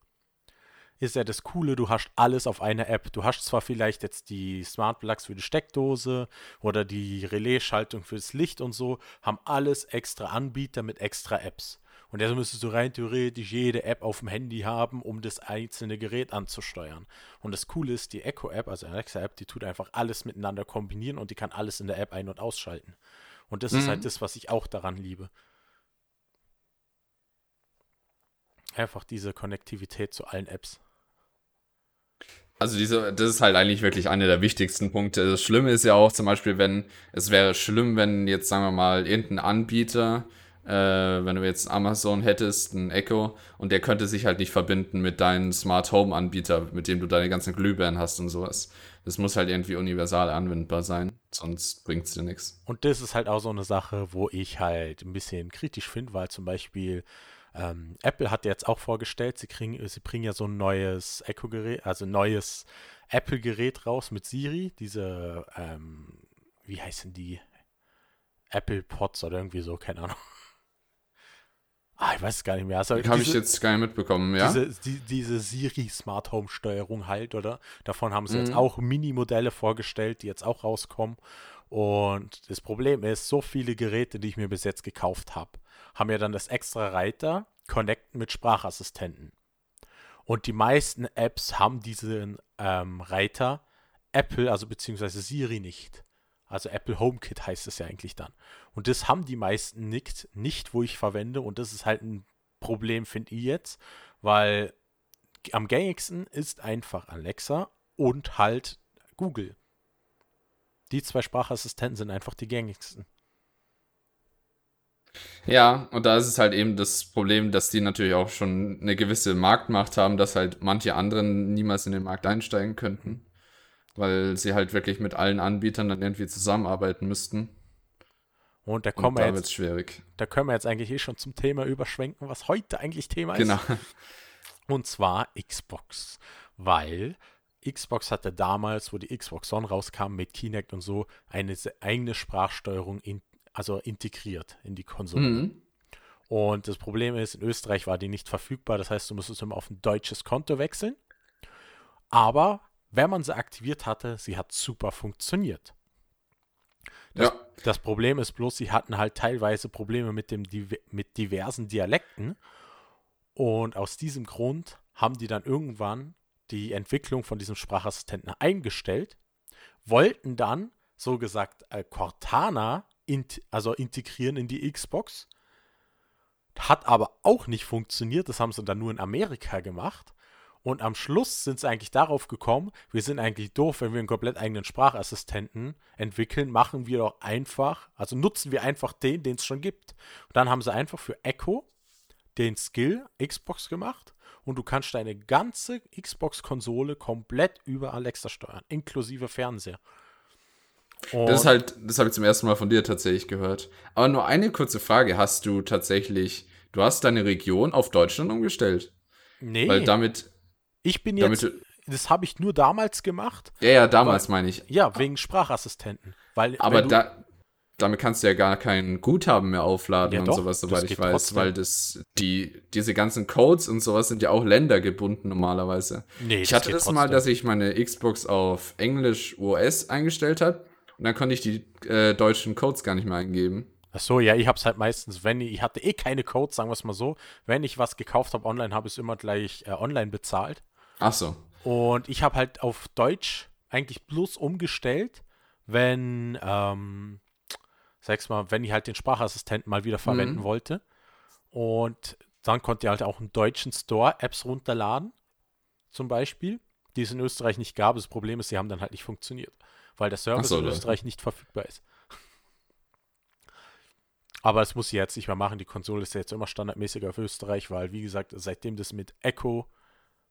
ist ja das Coole, du hast alles auf einer App. Du hast zwar vielleicht jetzt die Smart Plugs für die Steckdose oder die Relaisschaltung fürs Licht und so, haben alles extra Anbieter mit extra Apps. Und deshalb müsstest du rein theoretisch jede App auf dem Handy haben, um das einzelne Gerät anzusteuern. Und das Coole ist, die Echo-App, also Alexa-App, die tut einfach alles miteinander kombinieren und die kann alles in der App ein- und ausschalten. Und das ist Mhm. halt das, was ich auch daran liebe. Einfach diese Konnektivität zu allen Apps. Also diese, das ist halt eigentlich wirklich einer der wichtigsten Punkte. Das Schlimme ist ja auch zum Beispiel, wenn, es wäre schlimm, wenn jetzt, sagen wir mal, irgendein Anbieter, äh, wenn du jetzt Amazon hättest, ein Echo, und der könnte sich halt nicht verbinden mit deinem Smart Home Anbieter, mit dem du deine ganzen Glühbirnen hast und sowas. Das muss halt irgendwie universal anwendbar sein, sonst bringt es dir nichts. Und das ist halt auch so eine Sache, wo ich halt ein bisschen kritisch finde, weil zum Beispiel ähm, Apple hat jetzt auch vorgestellt, sie, kriegen, sie bringen ja so ein neues Echo-Gerät, also neues Apple-Gerät raus mit Siri, diese ähm, wie heißen die? Apple Pods oder irgendwie so, keine Ahnung. Ah, ich weiß es gar nicht mehr. Also Habe ich jetzt gar nicht mitbekommen, ja? Diese, die, diese Siri Smart Home Steuerung halt, oder? Davon haben sie jetzt Mhm. auch Mini-Modelle vorgestellt, die jetzt auch rauskommen. Und das Problem ist, so viele Geräte, die ich mir bis jetzt gekauft habe, haben ja dann das extra Reiter Connecten mit Sprachassistenten. Und die meisten Apps haben diesen ähm, Reiter Apple, also beziehungsweise Siri nicht. Also Apple HomeKit heißt es ja eigentlich dann. Und das haben die meisten nicht, nicht, wo ich verwende. Und das ist halt ein Problem, finde ich jetzt, weil am gängigsten ist einfach Alexa und halt Google. Die zwei Sprachassistenten sind einfach die gängigsten. Ja, und da ist es halt eben das Problem, dass die natürlich auch schon eine gewisse Marktmacht haben, dass halt manche anderen niemals in den Markt einsteigen könnten, weil sie halt wirklich mit allen Anbietern dann irgendwie zusammenarbeiten müssten. Und da Und kommen, wir da jetzt, wird es schwierig. da können wir jetzt eigentlich eh schon zum Thema überschwenken, was heute eigentlich Thema Genau. ist. Und zwar Xbox. Weil Xbox hatte damals, wo die Xbox One rauskam mit Kinect und so, eine eigene Sprachsteuerung in, also integriert in die Konsole. Mhm. Und das Problem ist, in Österreich war die nicht verfügbar. Das heißt, du musstest immer auf ein deutsches Konto wechseln. Aber wenn man sie aktiviert hatte, sie hat super funktioniert. Das, Ja. das Problem ist bloß, sie hatten halt teilweise Probleme mit, dem, mit diversen Dialekten. Und aus diesem Grund haben die dann irgendwann die Entwicklung von diesem Sprachassistenten eingestellt, wollten dann, so gesagt, äh, Cortana int also integrieren in die Xbox. Hat aber auch nicht funktioniert. Das haben sie dann nur in Amerika gemacht. Und am Schluss sind sie eigentlich darauf gekommen, wir sind eigentlich doof, wenn wir einen komplett eigenen Sprachassistenten entwickeln, machen wir doch einfach, also nutzen wir einfach den, den es schon gibt. Und dann haben sie einfach für Echo den Skill Xbox gemacht und du kannst deine ganze Xbox-Konsole komplett über Alexa steuern, inklusive Fernseher. Und Das ist halt, das habe ich zum ersten Mal von dir tatsächlich gehört. Aber nur eine kurze Frage: Hast du tatsächlich, du hast deine Region auf Deutschland umgestellt? nee, Weil damit, ich bin damit, jetzt, du- das habe ich nur damals gemacht, ja, ja, damals meine ich. ja, wegen Sprachassistenten. Weil, Aber du, da, damit kannst du ja gar kein Guthaben mehr aufladen Ja und doch, sowas, das soweit ich weiß, trotzdem. weil das, die, diese ganzen Codes und sowas sind ja auch ländergebunden normalerweise. nee, ich hatte geht das mal, dass ich meine Xbox auf Englisch US eingestellt habe und dann konnte ich die äh, deutschen Codes gar nicht mehr eingeben. Ach so, ja, ich habe es halt meistens, wenn ich, ich hatte eh keine Codes, sagen wir es mal so, wenn ich was gekauft habe online, habe ich es immer gleich äh, online bezahlt. Ach so. Und ich habe halt auf Deutsch eigentlich bloß umgestellt, wenn, ähm, sag's mal, wenn ich halt den Sprachassistenten mal wieder verwenden Mhm. wollte. Und dann konnte ihr halt auch einen deutschen Store Apps runterladen, zum Beispiel, die es in Österreich nicht gab. Das Problem ist, sie haben dann halt nicht funktioniert, weil der Service so, in ja. Österreich nicht verfügbar ist. Aber es muss ich jetzt nicht mehr machen. Die Konsole ist ja jetzt immer standardmäßig auf Österreich, weil, wie gesagt, seitdem das mit Echo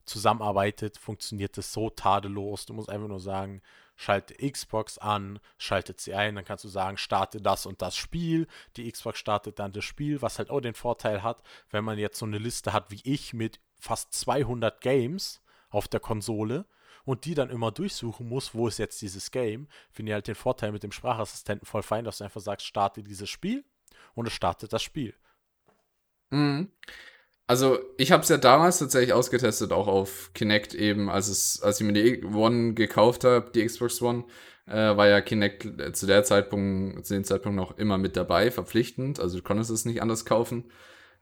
zusammenarbeitet, funktioniert das so tadellos. Du musst einfach nur sagen, schalte Xbox an, schaltet sie ein, dann kannst du sagen, starte das und das Spiel. Die Xbox startet dann das Spiel, was halt auch den Vorteil hat, wenn man jetzt so eine Liste hat wie ich mit fast 200 Games auf der Konsole und die dann immer durchsuchen muss, wo ist jetzt dieses Game, finde ich halt den Vorteil mit dem Sprachassistenten voll fein, dass du einfach sagst, starte dieses Spiel und es startet das Spiel. Mhm. Also, ich habe es ja damals tatsächlich ausgetestet, auch auf Kinect eben, als, es, als ich mir die One gekauft habe, die Xbox One, äh, war ja Kinect zu der Zeitpunkt, zu dem Zeitpunkt noch immer mit dabei, verpflichtend, also du konntest es nicht anders kaufen.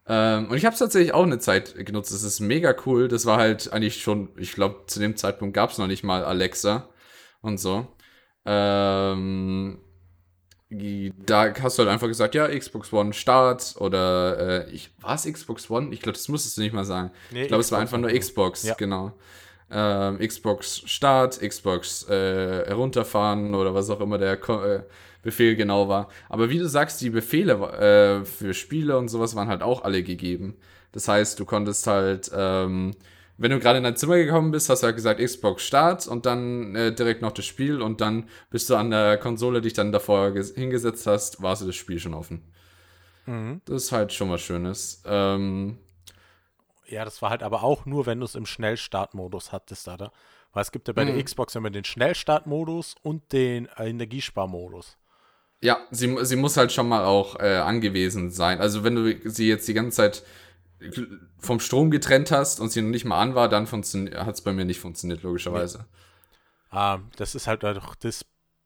Ähm, und ich habe es tatsächlich auch eine Zeit genutzt, das ist mega cool, das war halt eigentlich schon, ich glaube, zu dem Zeitpunkt gab es noch nicht mal Alexa und so. Ähm, da hast du halt einfach gesagt, ja, Xbox One Start oder äh, ich war es Xbox One? Ich glaube, das musstest du nicht mal sagen. Nee, ich glaube, es war einfach nur. Xbox, Ja. genau. Ähm, Xbox Start, Xbox äh, herunterfahren oder was auch immer der Ko äh, Befehl genau war. Aber wie du sagst, die Befehle äh, für Spiele und sowas waren halt auch alle gegeben. Das heißt, du konntest halt, ähm, wenn du gerade in dein Zimmer gekommen bist, hast du halt gesagt Xbox Start und dann äh, direkt noch das Spiel und dann bis du an der Konsole dich dann davor ges- hingesetzt hast, war so das Spiel schon offen. Mhm. Das ist halt schon was Schönes. Ähm, Ja, das war halt aber auch nur, wenn du es im Schnellstartmodus hattest, oder? Weil es gibt ja bei Mhm. der Xbox immer den Schnellstartmodus und den äh, Energiesparmodus. Ja, sie, sie muss halt schon mal auch äh, angewiesen sein. Also wenn du sie jetzt die ganze Zeit vom Strom getrennt hast und sie noch nicht mal an war, dann hat es bei mir nicht funktioniert, logischerweise. Ähm, das ist halt auch das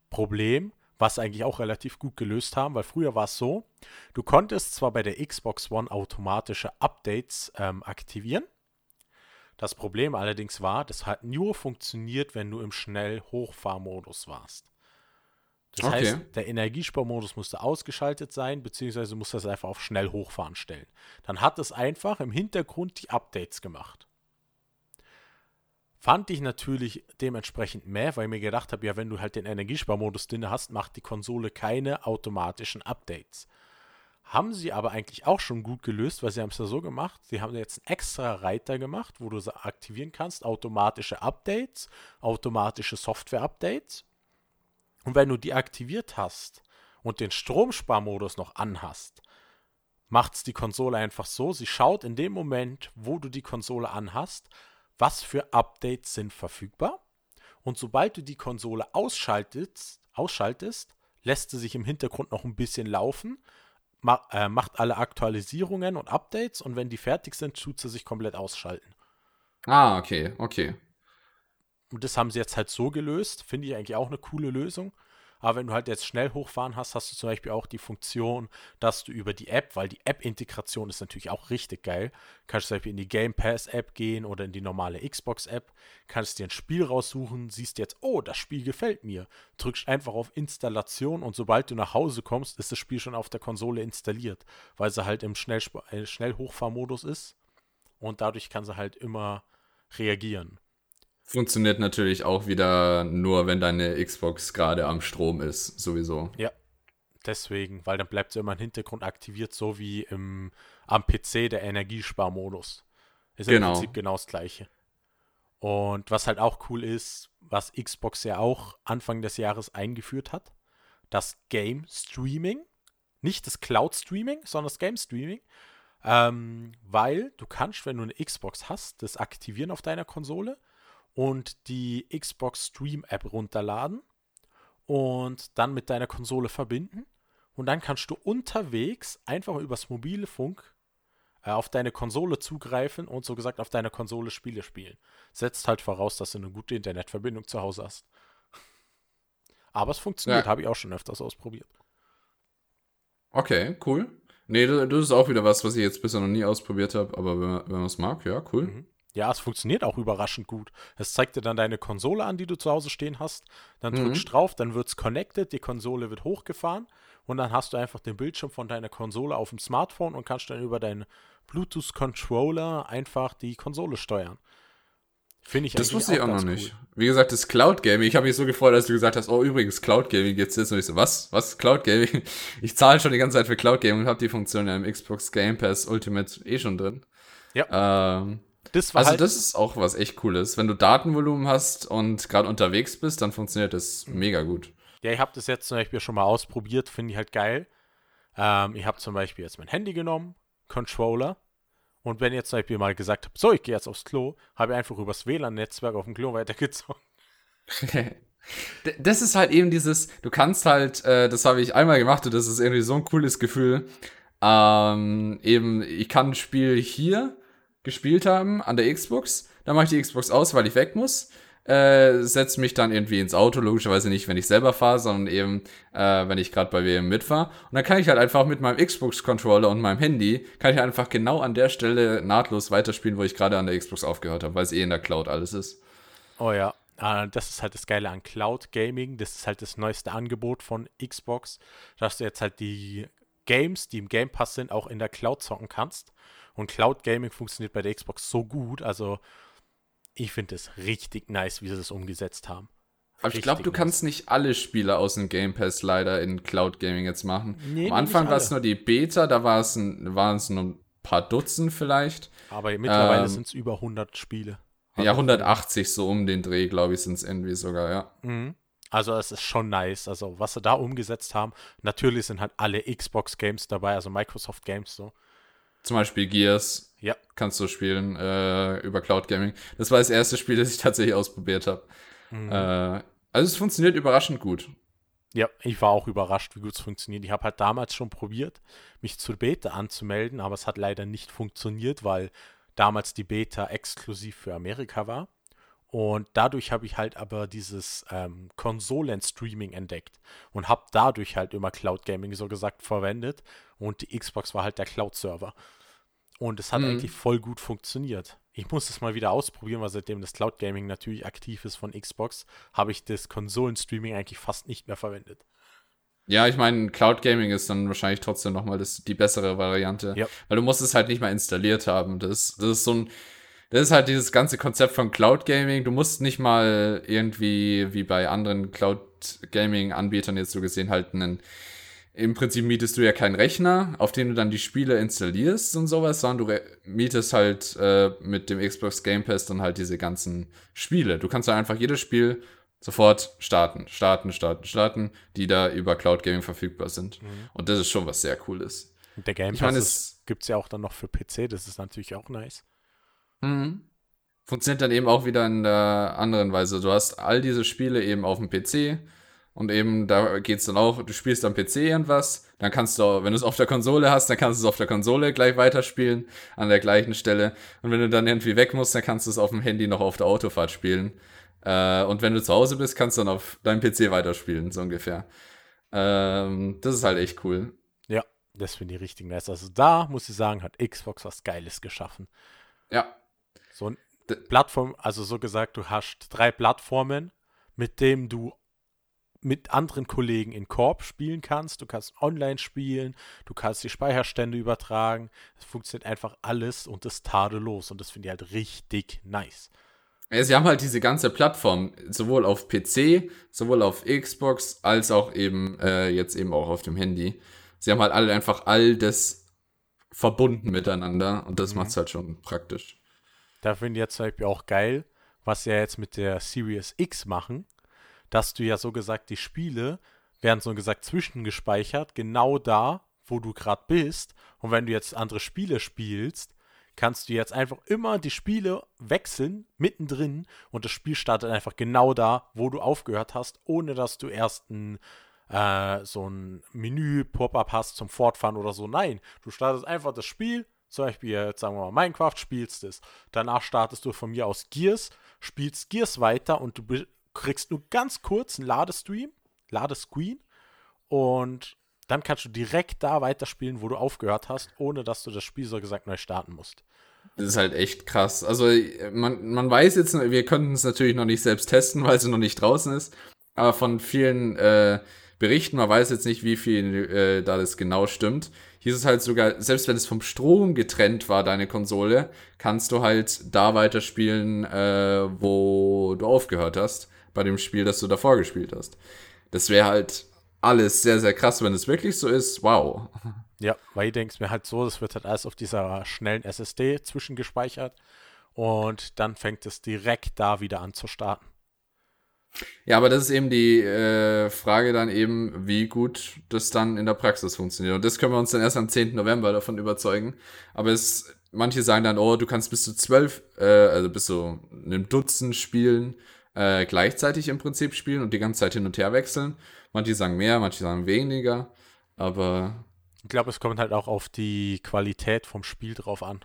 Problem, was eigentlich auch relativ gut gelöst haben, weil früher war es so, du konntest zwar bei der Xbox One automatische Updates ähm, aktivieren, das Problem allerdings war, das hat nur funktioniert, wenn du im Schnell-Hochfahrmodus warst. Das okay. heißt, der Energiesparmodus musste ausgeschaltet sein, beziehungsweise musste das einfach auf schnell hochfahren stellen. Dann hat es einfach im Hintergrund die Updates gemacht. Fand ich natürlich dementsprechend mehr, weil ich mir gedacht habe, ja, wenn du halt den Energiesparmodus drin hast, macht die Konsole keine automatischen Updates. Haben sie aber eigentlich auch schon gut gelöst, weil sie haben es ja so gemacht, sie haben jetzt einen extra Reiter gemacht, wo du sie aktivieren kannst, automatische Updates, automatische Software-Updates. Und wenn du die aktiviert hast und den Stromsparmodus noch anhast, macht es die Konsole einfach so, sie schaut in dem Moment, wo du die Konsole anhast, was für Updates sind verfügbar. Und sobald du die Konsole ausschaltest, ausschaltest lässt sie sich im Hintergrund noch ein bisschen laufen, ma äh, macht alle Aktualisierungen und Updates und wenn die fertig sind, tut sie sich komplett ausschalten. Ah, okay, okay. Und das haben sie jetzt halt so gelöst. Finde ich eigentlich auch eine coole Lösung. Aber wenn du halt jetzt schnell hochfahren hast, hast du zum Beispiel auch die Funktion, dass du über die App, weil die App-Integration ist natürlich auch richtig geil, kannst du zum Beispiel in die Game Pass-App gehen oder in die normale Xbox-App, kannst dir ein Spiel raussuchen, siehst jetzt, oh, das Spiel gefällt mir, drückst einfach auf Installation und sobald du nach Hause kommst, ist das Spiel schon auf der Konsole installiert, weil sie halt im Schnellsp äh, Schnellhochfahrmodus ist und dadurch kann sie halt immer reagieren. Funktioniert natürlich auch wieder nur, wenn deine Xbox gerade am Strom ist, sowieso. Ja, deswegen, weil dann bleibt sie immer im Hintergrund aktiviert, so wie im, am PC der Energiesparmodus. Ist genau. im Prinzip genau das gleiche. Und was halt auch cool ist, was Xbox ja auch Anfang des Jahres eingeführt hat, das Game Streaming. Nicht das Cloud Streaming, sondern das Game Streaming. Ähm, weil du kannst, wenn du eine Xbox hast, das aktivieren auf deiner Konsole und die Xbox Stream App runterladen und dann mit deiner Konsole verbinden. Und dann kannst du unterwegs einfach übers mobile Funk äh, auf deine Konsole zugreifen und so gesagt auf deiner Konsole Spiele spielen. Setzt halt voraus, dass du eine gute Internetverbindung zu Hause hast. Aber es funktioniert, ja. habe ich auch schon öfters ausprobiert. Okay, cool. Nee, das ist auch wieder was, was ich jetzt bisher noch nie ausprobiert habe, aber wenn, wenn man es mag, ja, cool. Mhm. Ja, es funktioniert auch überraschend gut. Es zeigt dir dann deine Konsole an, die du zu Hause stehen hast. Dann mhm. drückst drauf, dann wird es connected, die Konsole wird hochgefahren und dann hast du einfach den Bildschirm von deiner Konsole auf dem Smartphone und kannst dann über deinen Bluetooth-Controller einfach die Konsole steuern. Finde ich Das wusste ich auch noch nicht. Cool. Wie gesagt, das Cloud Gaming. Ich habe mich so gefreut, als du gesagt hast, oh übrigens, Cloud Gaming jetzt ist. Und ich so, was? Was? Cloud Gaming? Ich zahle schon die ganze Zeit für Cloud Gaming und habe die Funktion ja im Xbox Game Pass Ultimate eh schon drin. Ja. Ähm, das also halt das ist auch was echt cooles. Wenn du Datenvolumen hast und gerade unterwegs bist, dann funktioniert das mega gut. Ja, ich habe das jetzt zum Beispiel schon mal ausprobiert, finde ich halt geil. Ähm, ich habe zum Beispiel jetzt mein Handy genommen, Controller. Und wenn ich jetzt zum Beispiel mal gesagt habe, so, ich gehe jetzt aufs Klo, habe ich einfach übers WLAN-Netzwerk auf dem Klo weitergezogen. das ist halt eben dieses, du kannst halt, äh, das habe ich einmal gemacht und das ist irgendwie so ein cooles Gefühl. Ähm, eben, ich kann ein Spiel hier gespielt haben an der Xbox. Dann mache ich die Xbox aus, weil ich weg muss. Äh, setze mich dann irgendwie ins Auto, logischerweise nicht, wenn ich selber fahre, sondern eben, äh, wenn ich gerade bei WM mitfahre. Und dann kann ich halt einfach mit meinem Xbox-Controller und meinem Handy, kann ich einfach genau an der Stelle nahtlos weiterspielen, wo ich gerade an der Xbox aufgehört habe, weil es eh in der Cloud alles ist. Oh ja, äh, das ist halt das Geile an Cloud Gaming. Das ist halt das neueste Angebot von Xbox, dass du jetzt halt die Games, die im Game Pass sind, auch in der Cloud zocken kannst. Und Cloud Gaming funktioniert bei der Xbox so gut. Also ich finde es richtig nice, wie sie das umgesetzt haben. Aber ich glaube, du nice. kannst nicht alle Spiele aus dem Game Pass leider in Cloud Gaming jetzt machen. Nee, Am Anfang war es nur die Beta, da waren es nur ein paar Dutzend vielleicht. Aber mittlerweile ähm, sind es über 100 Spiele. Ja, 180 so um den Dreh, glaube ich, sind es irgendwie sogar, ja. Mhm. Also es ist schon nice. Also was sie da umgesetzt haben. Natürlich sind halt alle Xbox Games dabei, also Microsoft Games so. Zum Beispiel Gears. Ja. Kannst du spielen äh, über Cloud Gaming. Das war das erste Spiel, das ich tatsächlich ausprobiert habe. Mhm. Äh, also es funktioniert überraschend gut. Ja, ich war auch überrascht, wie gut es funktioniert. Ich habe halt damals schon probiert, mich zur Beta anzumelden, aber es hat leider nicht funktioniert, weil damals die Beta exklusiv für Amerika war. Und dadurch habe ich halt aber dieses ähm, Konsolen-Streaming entdeckt und habe dadurch halt immer Cloud Gaming so gesagt verwendet. Und die Xbox war halt der Cloud-Server. Und es hat Mhm. eigentlich voll gut funktioniert. Ich muss es mal wieder ausprobieren, weil seitdem das Cloud Gaming natürlich aktiv ist von Xbox, habe ich das Konsolen-Streaming eigentlich fast nicht mehr verwendet. Ja, ich meine, Cloud Gaming ist dann wahrscheinlich trotzdem nochmal das, die bessere Variante. Ja. Weil du musst es halt nicht mal installiert haben. Das, das ist so ein. Das ist halt dieses ganze Konzept von Cloud Gaming. Du musst nicht mal irgendwie, wie bei anderen Cloud Gaming-Anbietern jetzt so gesehen, halt einen. Im Prinzip mietest du ja keinen Rechner, auf den du dann die Spiele installierst und sowas, sondern du mietest halt äh, mit dem Xbox Game Pass dann halt diese ganzen Spiele. Du kannst dann einfach jedes Spiel sofort starten, starten, starten, starten, die da über Cloud Gaming verfügbar sind. Und das ist schon was sehr Cooles. Und der Game Ich Pass es- gibt es ja auch dann noch für PC, das ist natürlich auch nice. Mhm. Funktioniert dann eben auch wieder in der anderen Weise. Du hast all diese Spiele eben auf dem PC und eben da geht es dann auch, du spielst am PC irgendwas, dann kannst du, wenn du es auf der Konsole hast, dann kannst du es auf der Konsole gleich weiterspielen, an der gleichen Stelle. Und wenn du dann irgendwie weg musst, dann kannst du es auf dem Handy noch auf der Autofahrt spielen. Äh, und wenn du zu Hause bist, kannst du dann auf deinem PC weiterspielen, so ungefähr. Ähm, das ist halt echt cool. Ja, das finde ich richtig nice. Also da muss ich sagen, hat Xbox was Geiles geschaffen. Ja, So ein D- Plattform, also so gesagt, du hast drei Plattformen, mit denen du mit anderen Kollegen in Korb spielen kannst. Du kannst online spielen, du kannst die Speicherstände übertragen. Es funktioniert einfach alles und ist tadellos und das finde ich halt richtig nice. Ja, sie haben halt diese ganze Plattform, sowohl auf PC, sowohl auf Xbox, als auch eben äh, jetzt eben auch auf dem Handy. Sie haben halt alle einfach all das verbunden miteinander und das Mhm. macht's halt schon praktisch. Da finde ich jetzt zum Beispiel auch geil, was sie ja jetzt mit der Series X machen, dass du ja so gesagt, die Spiele werden so gesagt zwischengespeichert, genau da, wo du gerade bist. Und wenn du jetzt andere Spiele spielst, kannst du jetzt einfach immer die Spiele wechseln, mittendrin, und das Spiel startet einfach genau da, wo du aufgehört hast, ohne dass du erst ein, äh, so ein Menü-Pop-up hast zum Fortfahren oder so. Nein, du startest einfach das Spiel, zum Beispiel jetzt sagen wir mal Minecraft, spielst es. Danach startest du von mir aus Gears, spielst Gears weiter und du kriegst nur ganz kurz einen Ladestream, Ladescreen und dann kannst du direkt da weiterspielen, wo du aufgehört hast, ohne dass du das Spiel so gesagt neu starten musst. Das ist halt echt krass. Also man, man weiß jetzt, wir könnten es natürlich noch nicht selbst testen, weil es noch nicht draußen ist, aber von vielen äh, Berichten, man weiß jetzt nicht, wie viel äh, da das genau stimmt. Hier ist es halt sogar, selbst wenn es vom Strom getrennt war, deine Konsole, kannst du halt da weiterspielen, äh, wo du aufgehört hast, bei dem Spiel, das du davor gespielt hast. Das wäre halt alles sehr, sehr krass, wenn es wirklich so ist. Wow. Ja, weil ich denke mir halt so, das wird halt alles auf dieser schnellen SSD zwischengespeichert und dann fängt es direkt da wieder an zu starten. Ja, aber das ist eben die äh, Frage dann eben, wie gut das dann in der Praxis funktioniert. Und das können wir uns dann erst am 10. November davon überzeugen. Aber es, manche sagen dann, oh, du kannst bis zu zwölf, äh, also bis zu einem Dutzend Spielen äh, gleichzeitig im Prinzip spielen und die ganze Zeit hin und her wechseln. Manche sagen mehr, manche sagen weniger. Aber Ich glaube, es kommt halt auch auf die Qualität vom Spiel drauf an.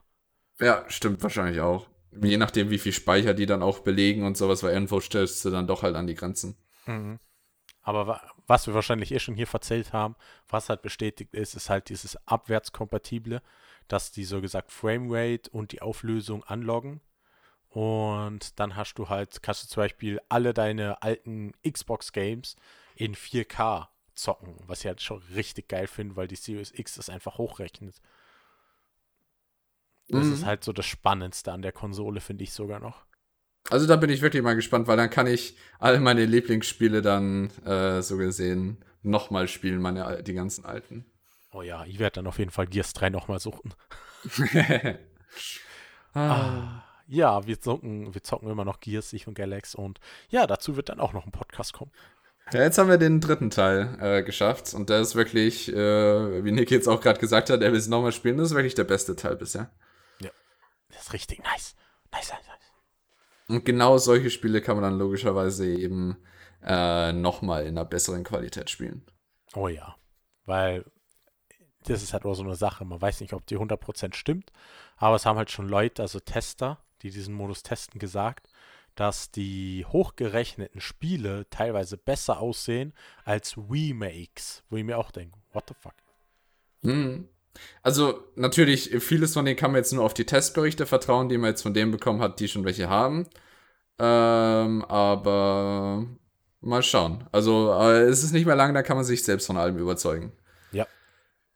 ja, stimmt wahrscheinlich auch. Je nachdem, wie viel Speicher die dann auch belegen und sowas, weil irgendwo stellst du dann doch halt an die Grenzen. Mhm. Aber wa was wir wahrscheinlich eh schon hier verzählt haben, was halt bestätigt ist, ist halt dieses abwärtskompatible, dass die so gesagt Framerate und die Auflösung anloggen. Und dann hast du halt, kannst du zum Beispiel alle deine alten Xbox-Games in 4K zocken, was ich halt schon richtig geil finde, weil die Series X das einfach hochrechnet. Das Mhm. ist halt so das Spannendste an der Konsole, finde ich sogar noch. Also da bin ich wirklich mal gespannt, weil dann kann ich all meine Lieblingsspiele dann äh, so gesehen nochmal spielen, meine die ganzen alten. Oh ja, ich werde dann auf jeden Fall Gears 3 nochmal suchen. ah. Ja, wir zocken, wir zocken immer noch Gears, ich und Galax. Und ja, dazu wird dann auch noch ein Podcast kommen. Ja, jetzt haben wir den dritten Teil äh, geschafft und der ist wirklich, äh, wie Nick jetzt auch gerade gesagt hat, er will es nochmal spielen, das ist wirklich der beste Teil bisher. Das ist richtig nice. Nice, nice, nice. Und genau solche Spiele kann man dann logischerweise eben äh, nochmal in einer besseren Qualität spielen. Oh ja, weil das ist halt auch so eine Sache. Man weiß nicht, ob die 100% stimmt, aber es haben halt schon Leute, also Tester, die diesen Modus testen, gesagt, dass die hochgerechneten Spiele teilweise besser aussehen als Remakes, wo ich mir auch denke, what the fuck? Hm. Also natürlich, vieles von denen kann man jetzt nur auf die Testberichte vertrauen, die man jetzt von denen bekommen hat, die schon welche haben. Ähm, aber mal schauen. Also äh, es ist nicht mehr lang, da kann man sich selbst von allem überzeugen. Ja.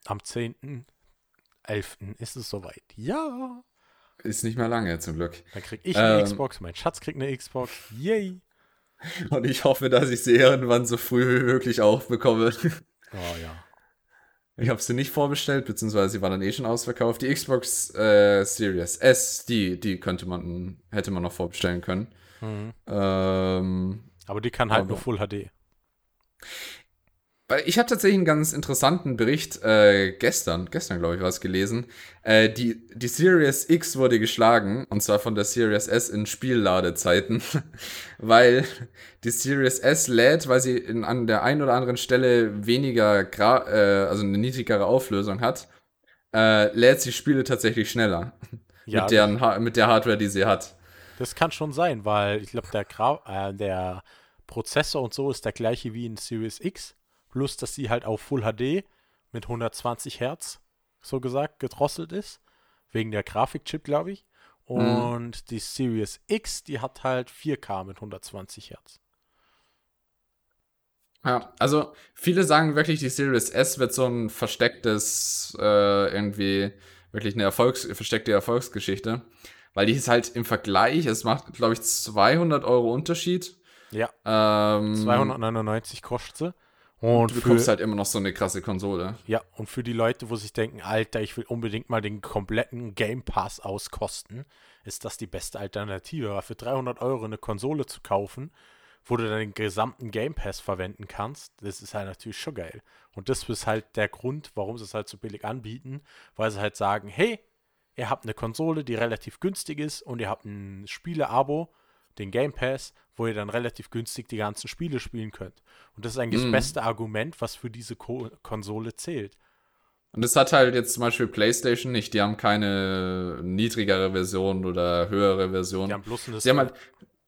Am 10.11. ist es soweit. Ja. Ist nicht mehr lange, zum Glück. Dann krieg ich eine Ähm. Xbox, mein Schatz kriegt eine Xbox. Yay. Und ich hoffe, dass ich sie irgendwann so früh wie möglich auch bekomme. Oh ja. Ich habe sie nicht vorbestellt, beziehungsweise sie war dann eh schon ausverkauft. Die Xbox äh, Series S, die, die könnte man, hätte man noch vorbestellen können. Mhm. Ähm, Aber die kann halt Aber- nur Full HD. Ich habe tatsächlich einen ganz interessanten Bericht äh, gestern, gestern glaube ich, was gelesen. Äh, die, die Series X wurde geschlagen, und zwar von der Series S in Spielladezeiten, weil die Series S lädt, weil sie in, an der einen oder anderen Stelle weniger, Gra äh, also eine niedrigere Auflösung hat, äh, lädt sie Spiele tatsächlich schneller Ja, mit, deren, Ha- mit der Hardware, die sie hat. das kann schon sein, weil ich glaube, der, Gra äh, der Prozessor und so ist der gleiche wie in Series X. Plus, dass sie halt auf Full HD mit 120 Hertz, so gesagt, gedrosselt ist. Wegen der Grafikchip, glaube ich. Und die Series X, die hat halt 4K mit 120 Hertz. Ja, also viele sagen wirklich, die Series S wird so ein verstecktes, äh, irgendwie wirklich eine Erfolgs versteckte Erfolgsgeschichte, weil die ist halt im Vergleich, es macht, glaube ich, 200 Euro Unterschied. Ja, Ähm, 299 kostet sie. Und Und du für, bekommst halt immer noch so eine krasse Konsole. ja, und für die Leute, wo sich denken, Alter, ich will unbedingt mal den kompletten Game Pass auskosten, ist das die beste Alternative. Weil für 300 Euro eine Konsole zu kaufen, wo du dann den gesamten Game Pass verwenden kannst, das ist halt natürlich schon geil. Und das ist halt der Grund, warum sie es halt so billig anbieten, weil sie halt sagen, hey, ihr habt eine Konsole, die relativ günstig ist und ihr habt ein Spiele-Abo, den Game Pass, wo ihr dann relativ günstig die ganzen Spiele spielen könnt. Und das ist eigentlich Mhm. das beste Argument, was für diese Ko Konsole zählt. Und das hat halt jetzt zum Beispiel PlayStation nicht. Die haben keine niedrigere Version oder höhere Version. Die haben bloß eine Sie haben halt,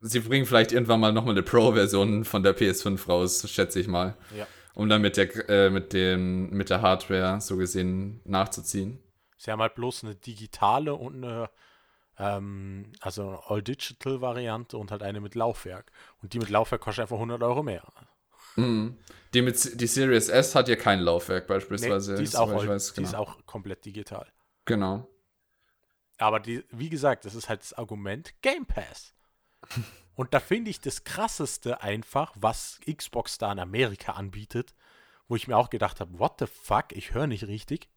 sie bringen vielleicht irgendwann mal nochmal eine Pro-Version von der PS5 raus, schätze ich mal. Ja. Um dann mit der, äh, mit dem, mit der Hardware so gesehen nachzuziehen. Sie haben halt bloß eine digitale und eine, ähm, also eine All-Digital-Variante und halt eine mit Laufwerk. Und die mit Laufwerk kostet einfach 100 Euro mehr. Mhm. Die, mit, die Series S hat ja kein Laufwerk beispielsweise. die ist, auch, all, weiß, die ist genau. auch komplett digital. Genau. Aber die, wie gesagt, das ist halt das Argument Game Pass. Und da finde ich das krasseste einfach, was Xbox da in Amerika anbietet, wo ich mir auch gedacht habe, what the fuck, ich höre nicht richtig.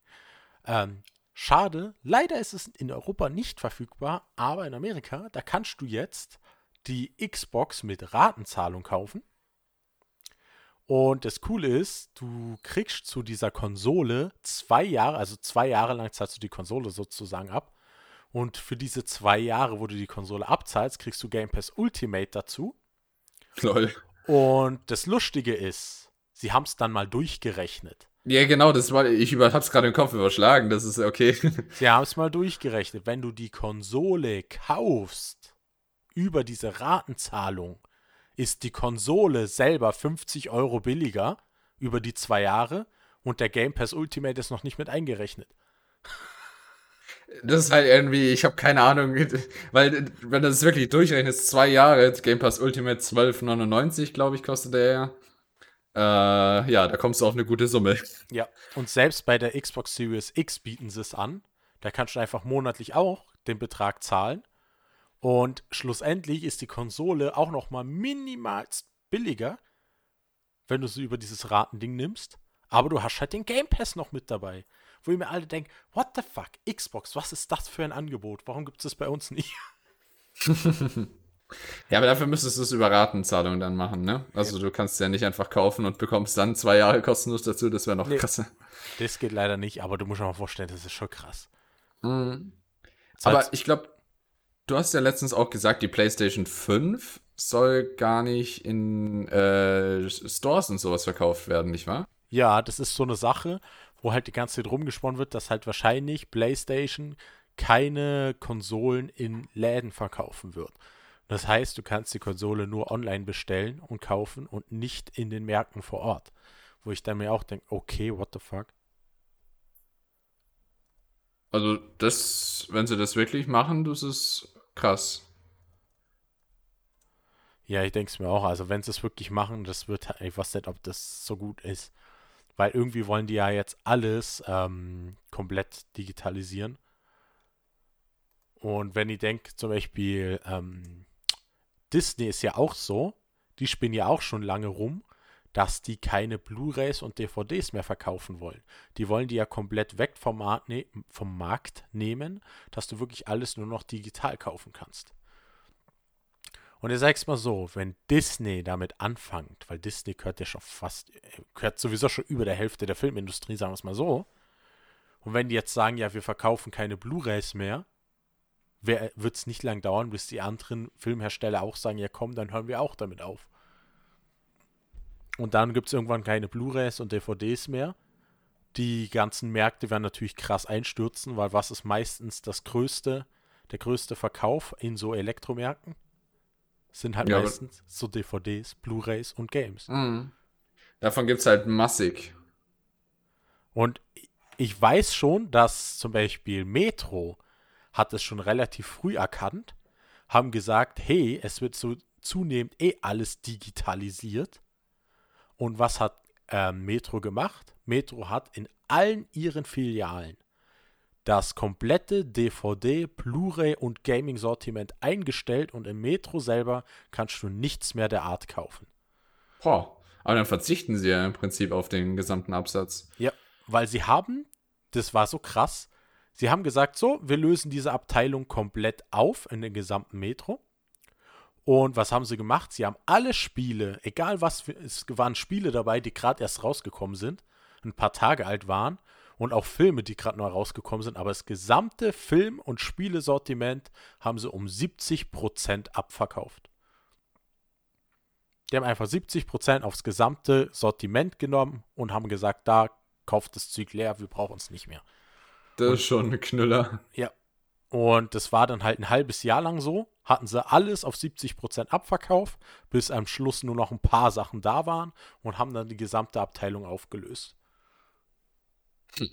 Ähm, schade, leider ist es in Europa nicht verfügbar, aber in Amerika, da kannst du jetzt die Xbox mit Ratenzahlung kaufen. Und das Coole ist, du kriegst zu dieser Konsole zwei Jahre, also zwei Jahre lang zahlst du die Konsole sozusagen ab. Und für diese zwei Jahre, wo du die Konsole abzahlst, kriegst du Game Pass Ultimate dazu. Lol. Und das Lustige ist, sie haben es dann mal durchgerechnet. Ja, genau, das war, ich über, hab's gerade im Kopf überschlagen, das ist okay. Sie haben es mal durchgerechnet. Wenn du die Konsole kaufst über diese Ratenzahlung, ist die Konsole selber 50 Euro billiger über die zwei Jahre und der Game Pass Ultimate ist noch nicht mit eingerechnet. Das ist halt irgendwie, ich habe keine Ahnung, weil wenn du das wirklich durchrechnest, zwei Jahre, Game Pass Ultimate 12,99, glaube ich, kostet der ja. Äh, ja, da kommst du auf eine gute Summe. Ja, und selbst bei der Xbox Series X bieten sie es an. Da kannst du einfach monatlich auch den Betrag zahlen. Und schlussendlich ist die Konsole auch noch mal minimalst billiger, wenn du sie über dieses Ratending nimmst. Aber du hast halt den Game Pass noch mit dabei. Wo ich mir alle denke, what the fuck, Xbox, was ist das für ein Angebot? Warum gibt es das bei uns nicht? Ja, aber dafür müsstest du es über Ratenzahlung dann machen, ne? Also du kannst es ja nicht einfach kaufen und bekommst dann zwei Jahre kostenlos dazu, das wäre noch Nee. krasser. Das geht leider nicht, aber du musst dir mal vorstellen, das ist schon krass. Mhm. Aber ich glaube, du hast ja letztens auch gesagt, die PlayStation 5 soll gar nicht in äh, Stores und sowas verkauft werden, nicht wahr? Ja, das ist so eine Sache, wo halt die ganze Zeit rumgesponnen wird, dass halt wahrscheinlich PlayStation keine Konsolen in Läden verkaufen wird. Das heißt, du kannst die Konsole nur online bestellen und kaufen und nicht in den Märkten vor Ort. Wo ich dann mir auch denke, okay, what the fuck? Also, das, wenn sie das wirklich machen, das ist krass. Ja, ich denke es mir auch. Also, wenn sie es wirklich machen, das wird, ich weiß nicht, ob das so gut ist. Weil irgendwie wollen die ja jetzt alles ähm, komplett digitalisieren. Und wenn ich denke, zum Beispiel, ähm, Disney ist ja auch so, die spinnen ja auch schon lange rum, dass die keine Blu-rays und DVDs mehr verkaufen wollen. Die wollen die ja komplett weg vom Markt, ne vom Markt nehmen, dass du wirklich alles nur noch digital kaufen kannst. Und ich sag's mal so, wenn Disney damit anfängt, weil Disney gehört ja schon fast, gehört sowieso schon über der Hälfte der Filmindustrie, sagen wir es mal so. Und wenn die jetzt sagen, ja, wir verkaufen keine Blu-rays mehr, wird es nicht lang dauern, bis die anderen Filmhersteller auch sagen, ja komm, dann hören wir auch damit auf. Und dann gibt es irgendwann keine Blu-rays und DVDs mehr. Die ganzen Märkte werden natürlich krass einstürzen, weil was ist meistens das größte, der größte Verkauf in so Elektromärkten? Sind halt ja, meistens so DVDs, Blu-rays und Games. Mhm. Davon gibt es halt massig. Und ich weiß schon, dass zum Beispiel Metro hat es schon relativ früh erkannt, haben gesagt, hey, es wird so zunehmend eh alles digitalisiert. Und was hat äh, Metro gemacht? Metro hat in allen ihren Filialen das komplette DVD, Blu-ray und Gaming-Sortiment eingestellt und im Metro selber kannst du nichts mehr der Art kaufen. Boah, aber dann verzichten sie ja im Prinzip auf den gesamten Absatz. Ja, weil sie haben, das war so krass, Sie haben gesagt, so, wir lösen diese Abteilung komplett auf in den gesamten Metro. Und was haben sie gemacht? Sie haben alle Spiele, egal was, es waren Spiele dabei, die gerade erst rausgekommen sind, ein paar Tage alt waren und auch Filme, die gerade neu rausgekommen sind, aber das gesamte Film- und Spielesortiment haben sie um 70% abverkauft. Die haben einfach 70% aufs gesamte Sortiment genommen und haben gesagt, da kauft das Zeug leer, wir brauchen es nicht mehr. Das ist schon ein Knüller. Ja. Und das war dann halt ein halbes Jahr lang so. Hatten sie alles auf 70% Abverkauf, bis am Schluss nur noch ein paar Sachen da waren und haben dann die gesamte Abteilung aufgelöst. Hm.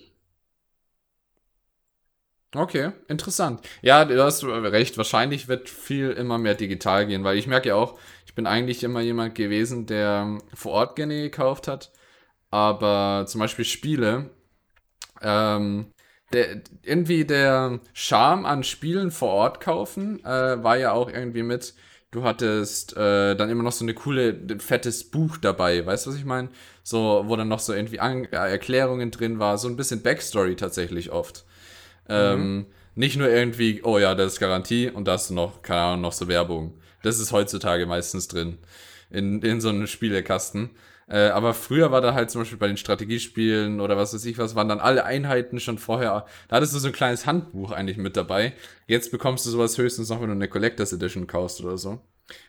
Okay, interessant. Ja, du hast recht. Wahrscheinlich wird viel immer mehr digital gehen, weil ich merke ja auch, ich bin eigentlich immer jemand gewesen, der vor Ort gerne gekauft hat. Aber zum Beispiel Spiele, ähm, der, irgendwie der Charme an Spielen vor Ort kaufen äh, war ja auch irgendwie mit, du hattest äh, dann immer noch so eine coole, fettes Buch dabei, weißt du, was ich meine? So, wo dann noch so irgendwie An äh, Erklärungen drin war, so ein bisschen Backstory tatsächlich oft. Ähm, mhm. Ähm, nicht nur irgendwie, oh ja, das ist Garantie und da hast du noch, keine Ahnung, noch so Werbung. Das ist heutzutage meistens drin in, in so einem Spielekasten. Äh, aber früher war da halt zum Beispiel bei den Strategiespielen oder was weiß ich was, waren dann alle Einheiten schon vorher. Da hattest du so ein kleines Handbuch eigentlich mit dabei. Jetzt bekommst du sowas höchstens noch, wenn du eine Collectors Edition kaufst oder so.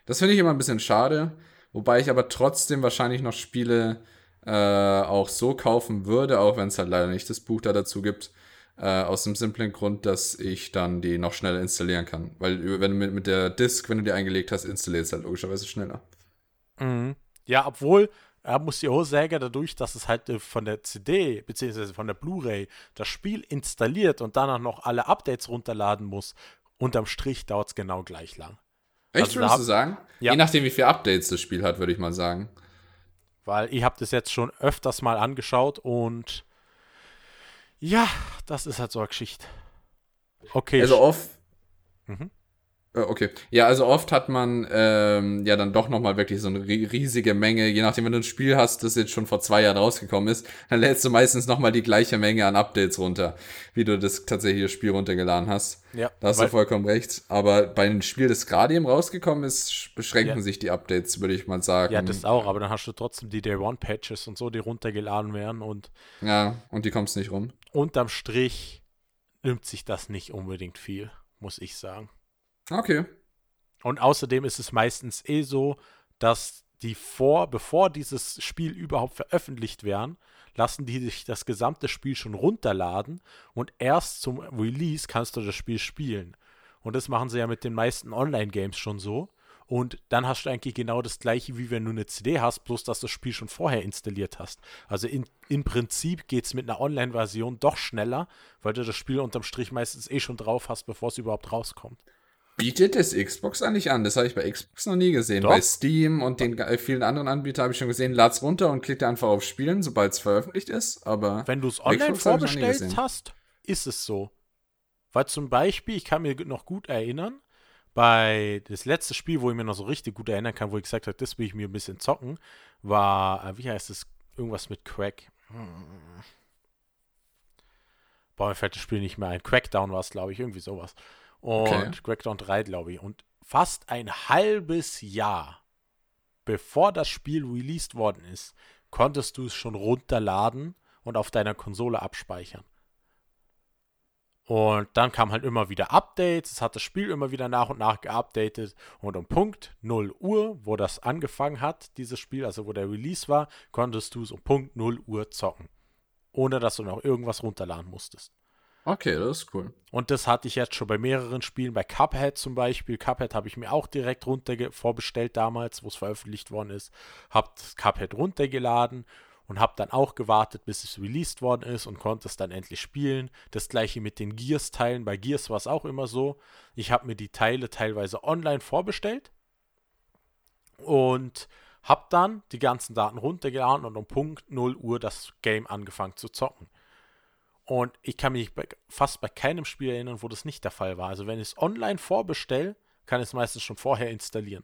Das finde ich immer ein bisschen schade. Wobei ich aber trotzdem wahrscheinlich noch Spiele äh, auch so kaufen würde, auch wenn es halt leider nicht das Buch da dazu gibt. Äh, aus dem simplen Grund, dass ich dann die noch schneller installieren kann. Weil wenn du mit, mit der Disk, wenn du die eingelegt hast, installierst halt logischerweise schneller. Mhm. Ja, obwohl, er muss die Hose dadurch, dass es halt äh, von der CD bzw. von der Blu-ray das Spiel installiert und danach noch alle Updates runterladen muss, unterm Strich dauert es genau gleich lang. Echt, also, würdest du sagen? Ja. Je nachdem, wie viele Updates das Spiel hat, würde ich mal sagen. Weil ich habe das jetzt schon öfters mal angeschaut und ja, das ist halt so eine Geschichte. Okay. Also oft. Mhm. Äh, okay. Ja, also oft hat man ähm, ja dann doch nochmal wirklich so eine riesige Menge, je nachdem, wenn du ein Spiel hast, das jetzt schon vor zwei Jahren rausgekommen ist, dann lädst du meistens nochmal die gleiche Menge an Updates runter, wie du das tatsächliche Spiel runtergeladen hast. Ja. Da hast du vollkommen recht. Aber bei einem Spiel, das gerade eben rausgekommen ist, beschränken ja. sich die Updates, würde ich mal sagen. Ja, das auch, aber dann hast du trotzdem die Day One Patches und so, die runtergeladen werden und. Ja, und die kommst nicht rum. Unterm Strich nimmt sich das nicht unbedingt viel, muss ich sagen. Okay. Und außerdem ist es meistens eh so, dass die vor, bevor dieses Spiel überhaupt veröffentlicht werden, lassen die sich das gesamte Spiel schon runterladen und erst zum Release kannst du das Spiel spielen. Und das machen sie ja mit den meisten Online-Games schon so. Und dann hast du eigentlich genau das gleiche, wie wenn du eine CD hast, bloß dass du das Spiel schon vorher installiert hast. Also in, im Prinzip geht es mit einer Online-Version doch schneller, weil du das Spiel unterm Strich meistens eh schon drauf hast, bevor es überhaupt rauskommt. Bietet das Xbox eigentlich an? Das habe ich bei Xbox noch nie gesehen. Doch. Bei Steam und den äh, vielen anderen Anbietern habe ich schon gesehen, lad's runter und klickt einfach auf Spielen, sobald es veröffentlicht ist. Aber Wenn du es online vorbestellt hast, ist es so. Weil zum Beispiel, ich kann mir noch gut erinnern, bei das letzte Spiel, wo ich mir noch so richtig gut erinnern kann, wo ich gesagt habe, das will ich mir ein bisschen zocken, war, äh, wie heißt es, irgendwas mit Crack. Hm. Boah, mir fällt das Spiel nicht mehr ein. Crackdown war es, glaube ich, irgendwie sowas. Und Okay. Crackdown 3, glaube ich. Und fast ein halbes Jahr, bevor das Spiel released worden ist, konntest du es schon runterladen und auf deiner Konsole abspeichern. Und dann kam halt immer wieder Updates, es hat das Spiel immer wieder nach und nach geupdatet und um Punkt 0 Uhr, wo das angefangen hat, dieses Spiel, also wo der Release war, konntest du es um Punkt 0 Uhr zocken. Ohne dass du noch irgendwas runterladen musstest. Okay, das ist cool. Und das hatte ich jetzt schon bei mehreren Spielen, bei Cuphead zum Beispiel. Cuphead habe ich mir auch direkt runter vorbestellt damals, wo es veröffentlicht worden ist. Habe Cuphead runtergeladen und habe dann auch gewartet, bis es released worden ist und konnte es dann endlich spielen. Das gleiche mit den Gears-Teilen. Bei Gears war es auch immer so. Ich habe mir die Teile teilweise online vorbestellt und habe dann die ganzen Daten runtergeladen und um Punkt 0 Uhr das Game angefangen zu zocken. Und ich kann mich fast bei keinem Spiel erinnern, wo das nicht der Fall war. Also wenn ich es online vorbestelle, kann ich es meistens schon vorher installieren.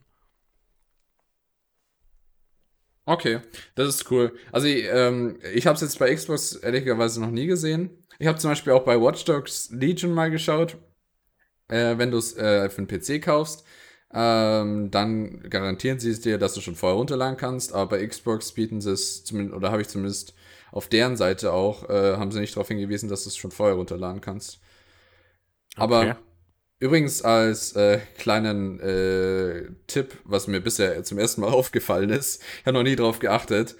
Okay, das ist cool. Also ich, ähm, ich habe es jetzt bei Xbox ehrlicherweise noch nie gesehen. Ich habe zum Beispiel auch bei Watch Dogs Legion mal geschaut. Äh, wenn du es äh, für einen PC kaufst, ähm, dann garantieren sie es dir, dass du schon vorher runterladen kannst. Aber bei Xbox bieten sie es zumindest, oder habe ich zumindest auf deren Seite auch, äh, haben sie nicht darauf hingewiesen, dass du es schon vorher runterladen kannst. Aber Okay. übrigens als äh, kleinen äh, Tipp, was mir bisher zum ersten Mal aufgefallen ist, ich habe noch nie drauf geachtet,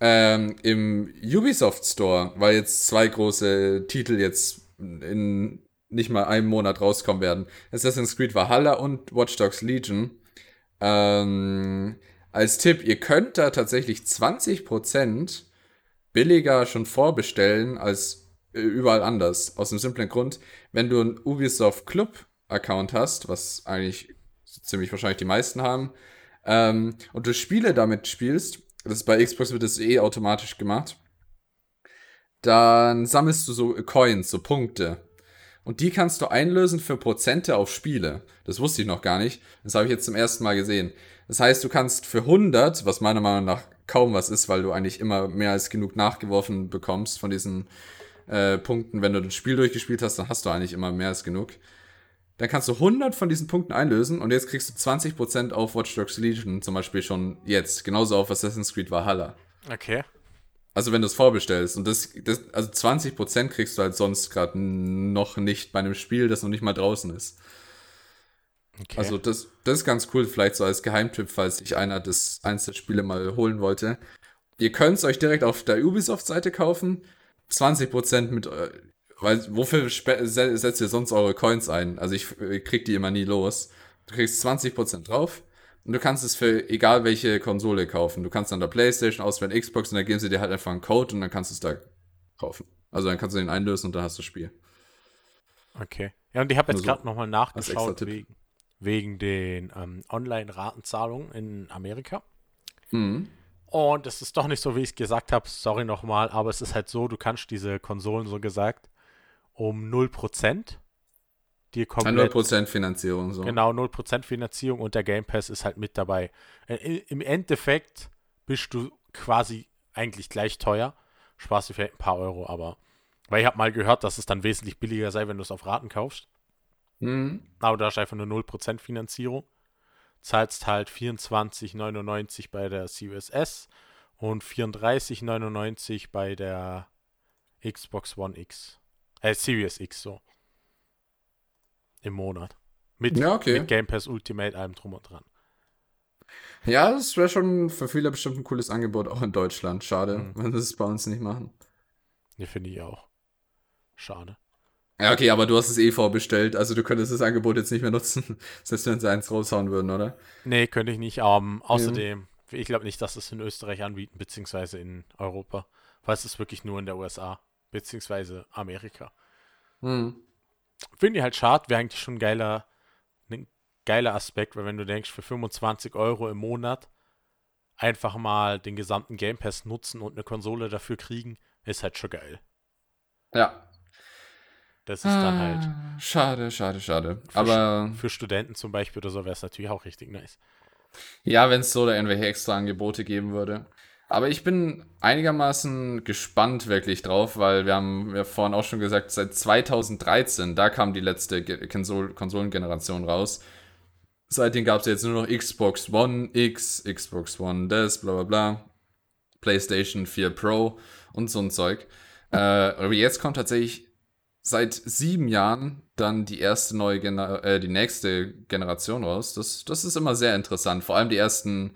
ähm, im Ubisoft Store, weil jetzt zwei große Titel jetzt in nicht mal einem Monat rauskommen werden, Assassin's Creed Valhalla und Watch Dogs Legion. Ähm, als Tipp, ihr könnt da tatsächlich 20% billiger schon vorbestellen als äh, überall anders. Aus dem simplen Grund, wenn du einen Ubisoft Club Account hast, was eigentlich ziemlich wahrscheinlich die meisten haben, ähm, und du Spiele damit spielst, das bei Xbox wird das eh automatisch gemacht, dann sammelst du so Coins, so Punkte. Und die kannst du einlösen für Prozente auf Spiele. Das wusste ich noch gar nicht. Das habe ich jetzt zum ersten Mal gesehen. Das heißt, du kannst für 100, was meiner Meinung nach kaum was ist, weil du eigentlich immer mehr als genug nachgeworfen bekommst von diesen äh, Punkten. Wenn du das Spiel durchgespielt hast, dann hast du eigentlich immer mehr als genug. Dann kannst du 100 von diesen Punkten einlösen und jetzt kriegst du 20% auf Watch Dogs Legion zum Beispiel schon jetzt. Genauso auf Assassin's Creed Valhalla. Okay. Also wenn du es vorbestellst und das, das also 20% kriegst du halt sonst gerade noch nicht bei einem Spiel, das noch nicht mal draußen ist. Okay. Also das, das ist ganz cool, vielleicht so als Geheimtipp, falls sich einer das eins der Spiele mal holen wollte. Ihr könnt es euch direkt auf der Ubisoft-Seite kaufen. 20% mit, äh, weil wofür setzt ihr sonst eure Coins ein? Also ich, krieg die immer nie los. Du kriegst 20% drauf und du kannst es für egal welche Konsole kaufen. Du kannst an der Playstation auswählen, Xbox und dann geben sie dir halt einfach einen Code und dann kannst du es da kaufen. Also dann kannst du den einlösen und dann hast du das Spiel. Okay. Ja, und ich habe jetzt Nur so gerade nochmal nachgeschaut wegen, wegen den ähm, Online-Ratenzahlungen in Amerika. Mhm. Und es ist doch nicht so, wie ich es gesagt habe. Sorry nochmal, aber es ist halt so, du kannst diese Konsolen so gesagt um 0% dir komplett 100% Finanzierung so. Genau, 0% Finanzierung und der Game Pass ist halt mit dabei. Äh, Im Endeffekt bist du quasi eigentlich gleich teuer. Sparst du vielleicht ein paar Euro, aber. Weil ich habe mal gehört, dass es dann wesentlich billiger sei, wenn du es auf Raten kaufst. Mhm. Aber da ist einfach nur 0% Finanzierung. Zahlst halt 24,99 bei der Series S und 34,99 bei der Xbox One X. Äh, Series X so. Im Monat. Mit, Ja, okay. mit Game Pass Ultimate, allem drum und dran. Ja, das wäre schon für viele bestimmt ein cooles Angebot, auch in Deutschland. Schade, Mhm. wenn sie es bei uns nicht machen. Ne, finde ich auch. Schade. Ja, okay, aber du hast es eh vorbestellt, also du könntest das Angebot jetzt nicht mehr nutzen, selbst wenn sie eins raushauen würden, oder? Nee, könnte ich nicht. Ähm, außerdem, ich glaube nicht, dass es in Österreich anbieten, beziehungsweise in Europa. Weil es ist wirklich nur in der USA, beziehungsweise Amerika. Hm. Finde ich halt schade, wäre eigentlich schon ein geiler, ein geiler Aspekt, weil wenn du denkst, für 25 Euro im Monat einfach mal den gesamten Game Pass nutzen und eine Konsole dafür kriegen, ist halt schon geil. Ja. Das ist dann halt Ah, Schade, schade, schade. Für Aber für Studenten zum Beispiel oder so wäre es natürlich auch richtig nice. ja, wenn es so da irgendwelche extra Angebote geben würde. Aber ich bin einigermaßen gespannt wirklich drauf, weil wir haben ja vorhin auch schon gesagt, seit 2013, da kam die letzte Konsol Konsolengeneration raus. Seitdem gab es jetzt nur noch Xbox One X, Xbox One das, bla bla bla, PlayStation 4 Pro und so ein Zeug. Äh, aber jetzt kommt tatsächlich seit sieben Jahren dann die erste neue Gener äh, die nächste Generation raus. Das, das ist immer sehr interessant. Vor allem die ersten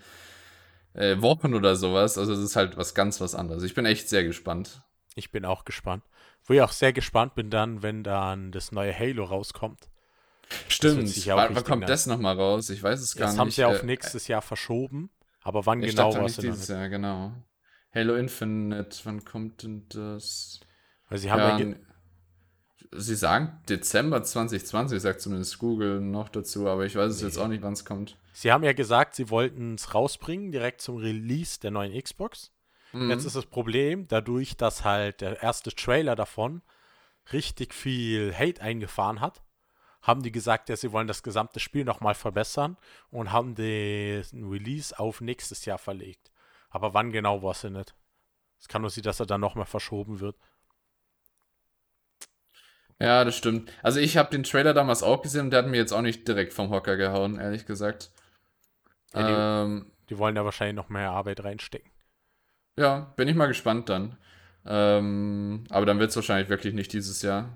äh, Wochen oder sowas. Also das ist halt was ganz was anderes. Ich bin echt sehr gespannt. Ich bin auch gespannt. Wo ich auch sehr gespannt bin dann, wenn dann das neue Halo rauskommt. Stimmt. Wann, kommt das nochmal raus? Ich weiß es gar Jetzt nicht. haben sie auf Äh, nächstes Jahr verschoben, aber wann Ich genau war es dieses. Jahr, genau. Halo Infinite, wann kommt denn das? Weil sie haben ja, Ja, sie sagen Dezember 2020, sagt zumindest Google noch dazu, aber ich weiß es jetzt Nee. auch nicht, wann es kommt. sie haben ja gesagt, sie wollten es rausbringen, direkt zum Release der neuen Xbox. Mhm. Jetzt ist das Problem, dadurch, dass halt der erste Trailer davon richtig viel Hate eingefahren hat, haben die gesagt, ja, sie wollen das gesamte Spiel nochmal verbessern und haben den Release auf nächstes Jahr verlegt. Aber wann genau weiß ich nicht. Es kann nur sein, dass er dann nochmal verschoben wird. Ja, das stimmt. Also ich habe den Trailer damals auch gesehen und der hat mir jetzt auch nicht direkt vom Hocker gehauen, ehrlich gesagt. Ja, ähm, Die wollen da wahrscheinlich noch mehr Arbeit reinstecken. ja, bin ich mal gespannt dann. Ähm, aber dann wird es wahrscheinlich wirklich nicht dieses Jahr.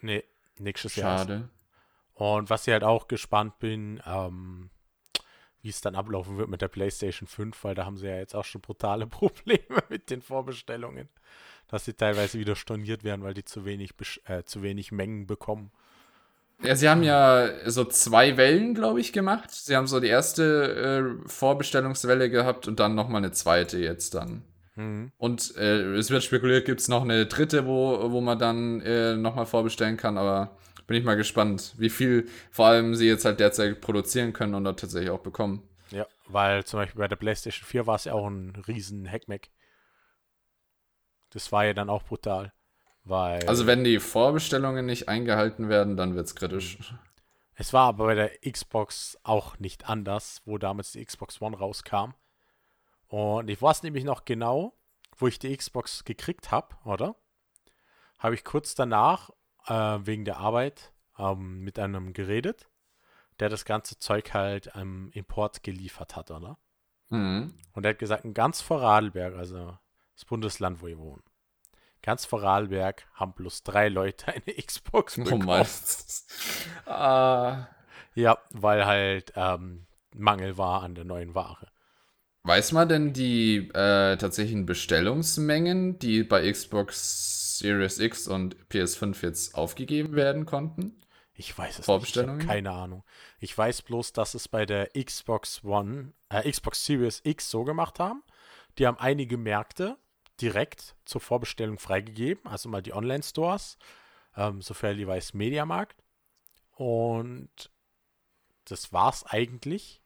Nee, nächstes Jahr. erst. Schade. Und was ich halt auch gespannt bin, ähm, wie es dann ablaufen wird mit der PlayStation 5, weil da haben sie ja jetzt auch schon brutale Probleme mit den Vorbestellungen. Dass sie teilweise wieder storniert werden, weil die zu wenig, äh, zu wenig Mengen bekommen. Ja, sie haben ja so zwei Wellen, glaube ich, gemacht. Sie haben so die erste äh, Vorbestellungswelle gehabt und dann nochmal eine zweite jetzt dann. Mhm. Und äh, es wird spekuliert, gibt es noch eine dritte, wo, wo man dann äh, nochmal vorbestellen kann, aber bin ich mal gespannt, wie viel vor allem sie jetzt halt derzeit produzieren können und dann tatsächlich auch bekommen. Ja, weil zum Beispiel bei der PlayStation 4 war es ja auch ein riesen Hackmack. Das war ja dann auch brutal. Weil Also wenn die Vorbestellungen nicht eingehalten werden, dann wird es kritisch. Es war aber bei der Xbox auch nicht anders, wo damals die Xbox One rauskam. Und ich weiß nämlich noch genau, wo ich die Xbox gekriegt habe, oder? Habe ich kurz danach äh, wegen der Arbeit ähm, mit einem geredet, der das ganze Zeug halt am Import geliefert hat, oder? Mhm. Und er hat gesagt, ganz Vorarlberg, also das Bundesland, wo ich wohne, ganz Vorarlberg haben bloß drei Leute eine Xbox Oh bekommen. Ah. Ja, weil halt ähm, Mangel war an der neuen Ware. Weiß man denn die äh, tatsächlichen Bestellungsmengen, die bei Xbox Series X und PS5 jetzt aufgegeben werden konnten? Ich weiß es nicht. Ich keine Ahnung. Ich weiß bloß, dass es bei der Xbox One, äh, Xbox Series X so gemacht haben. Die haben einige Märkte direkt zur Vorbestellung freigegeben, also mal die Online-Stores, ähm, sofern ich weiß, Mediamarkt. Und das war's eigentlich.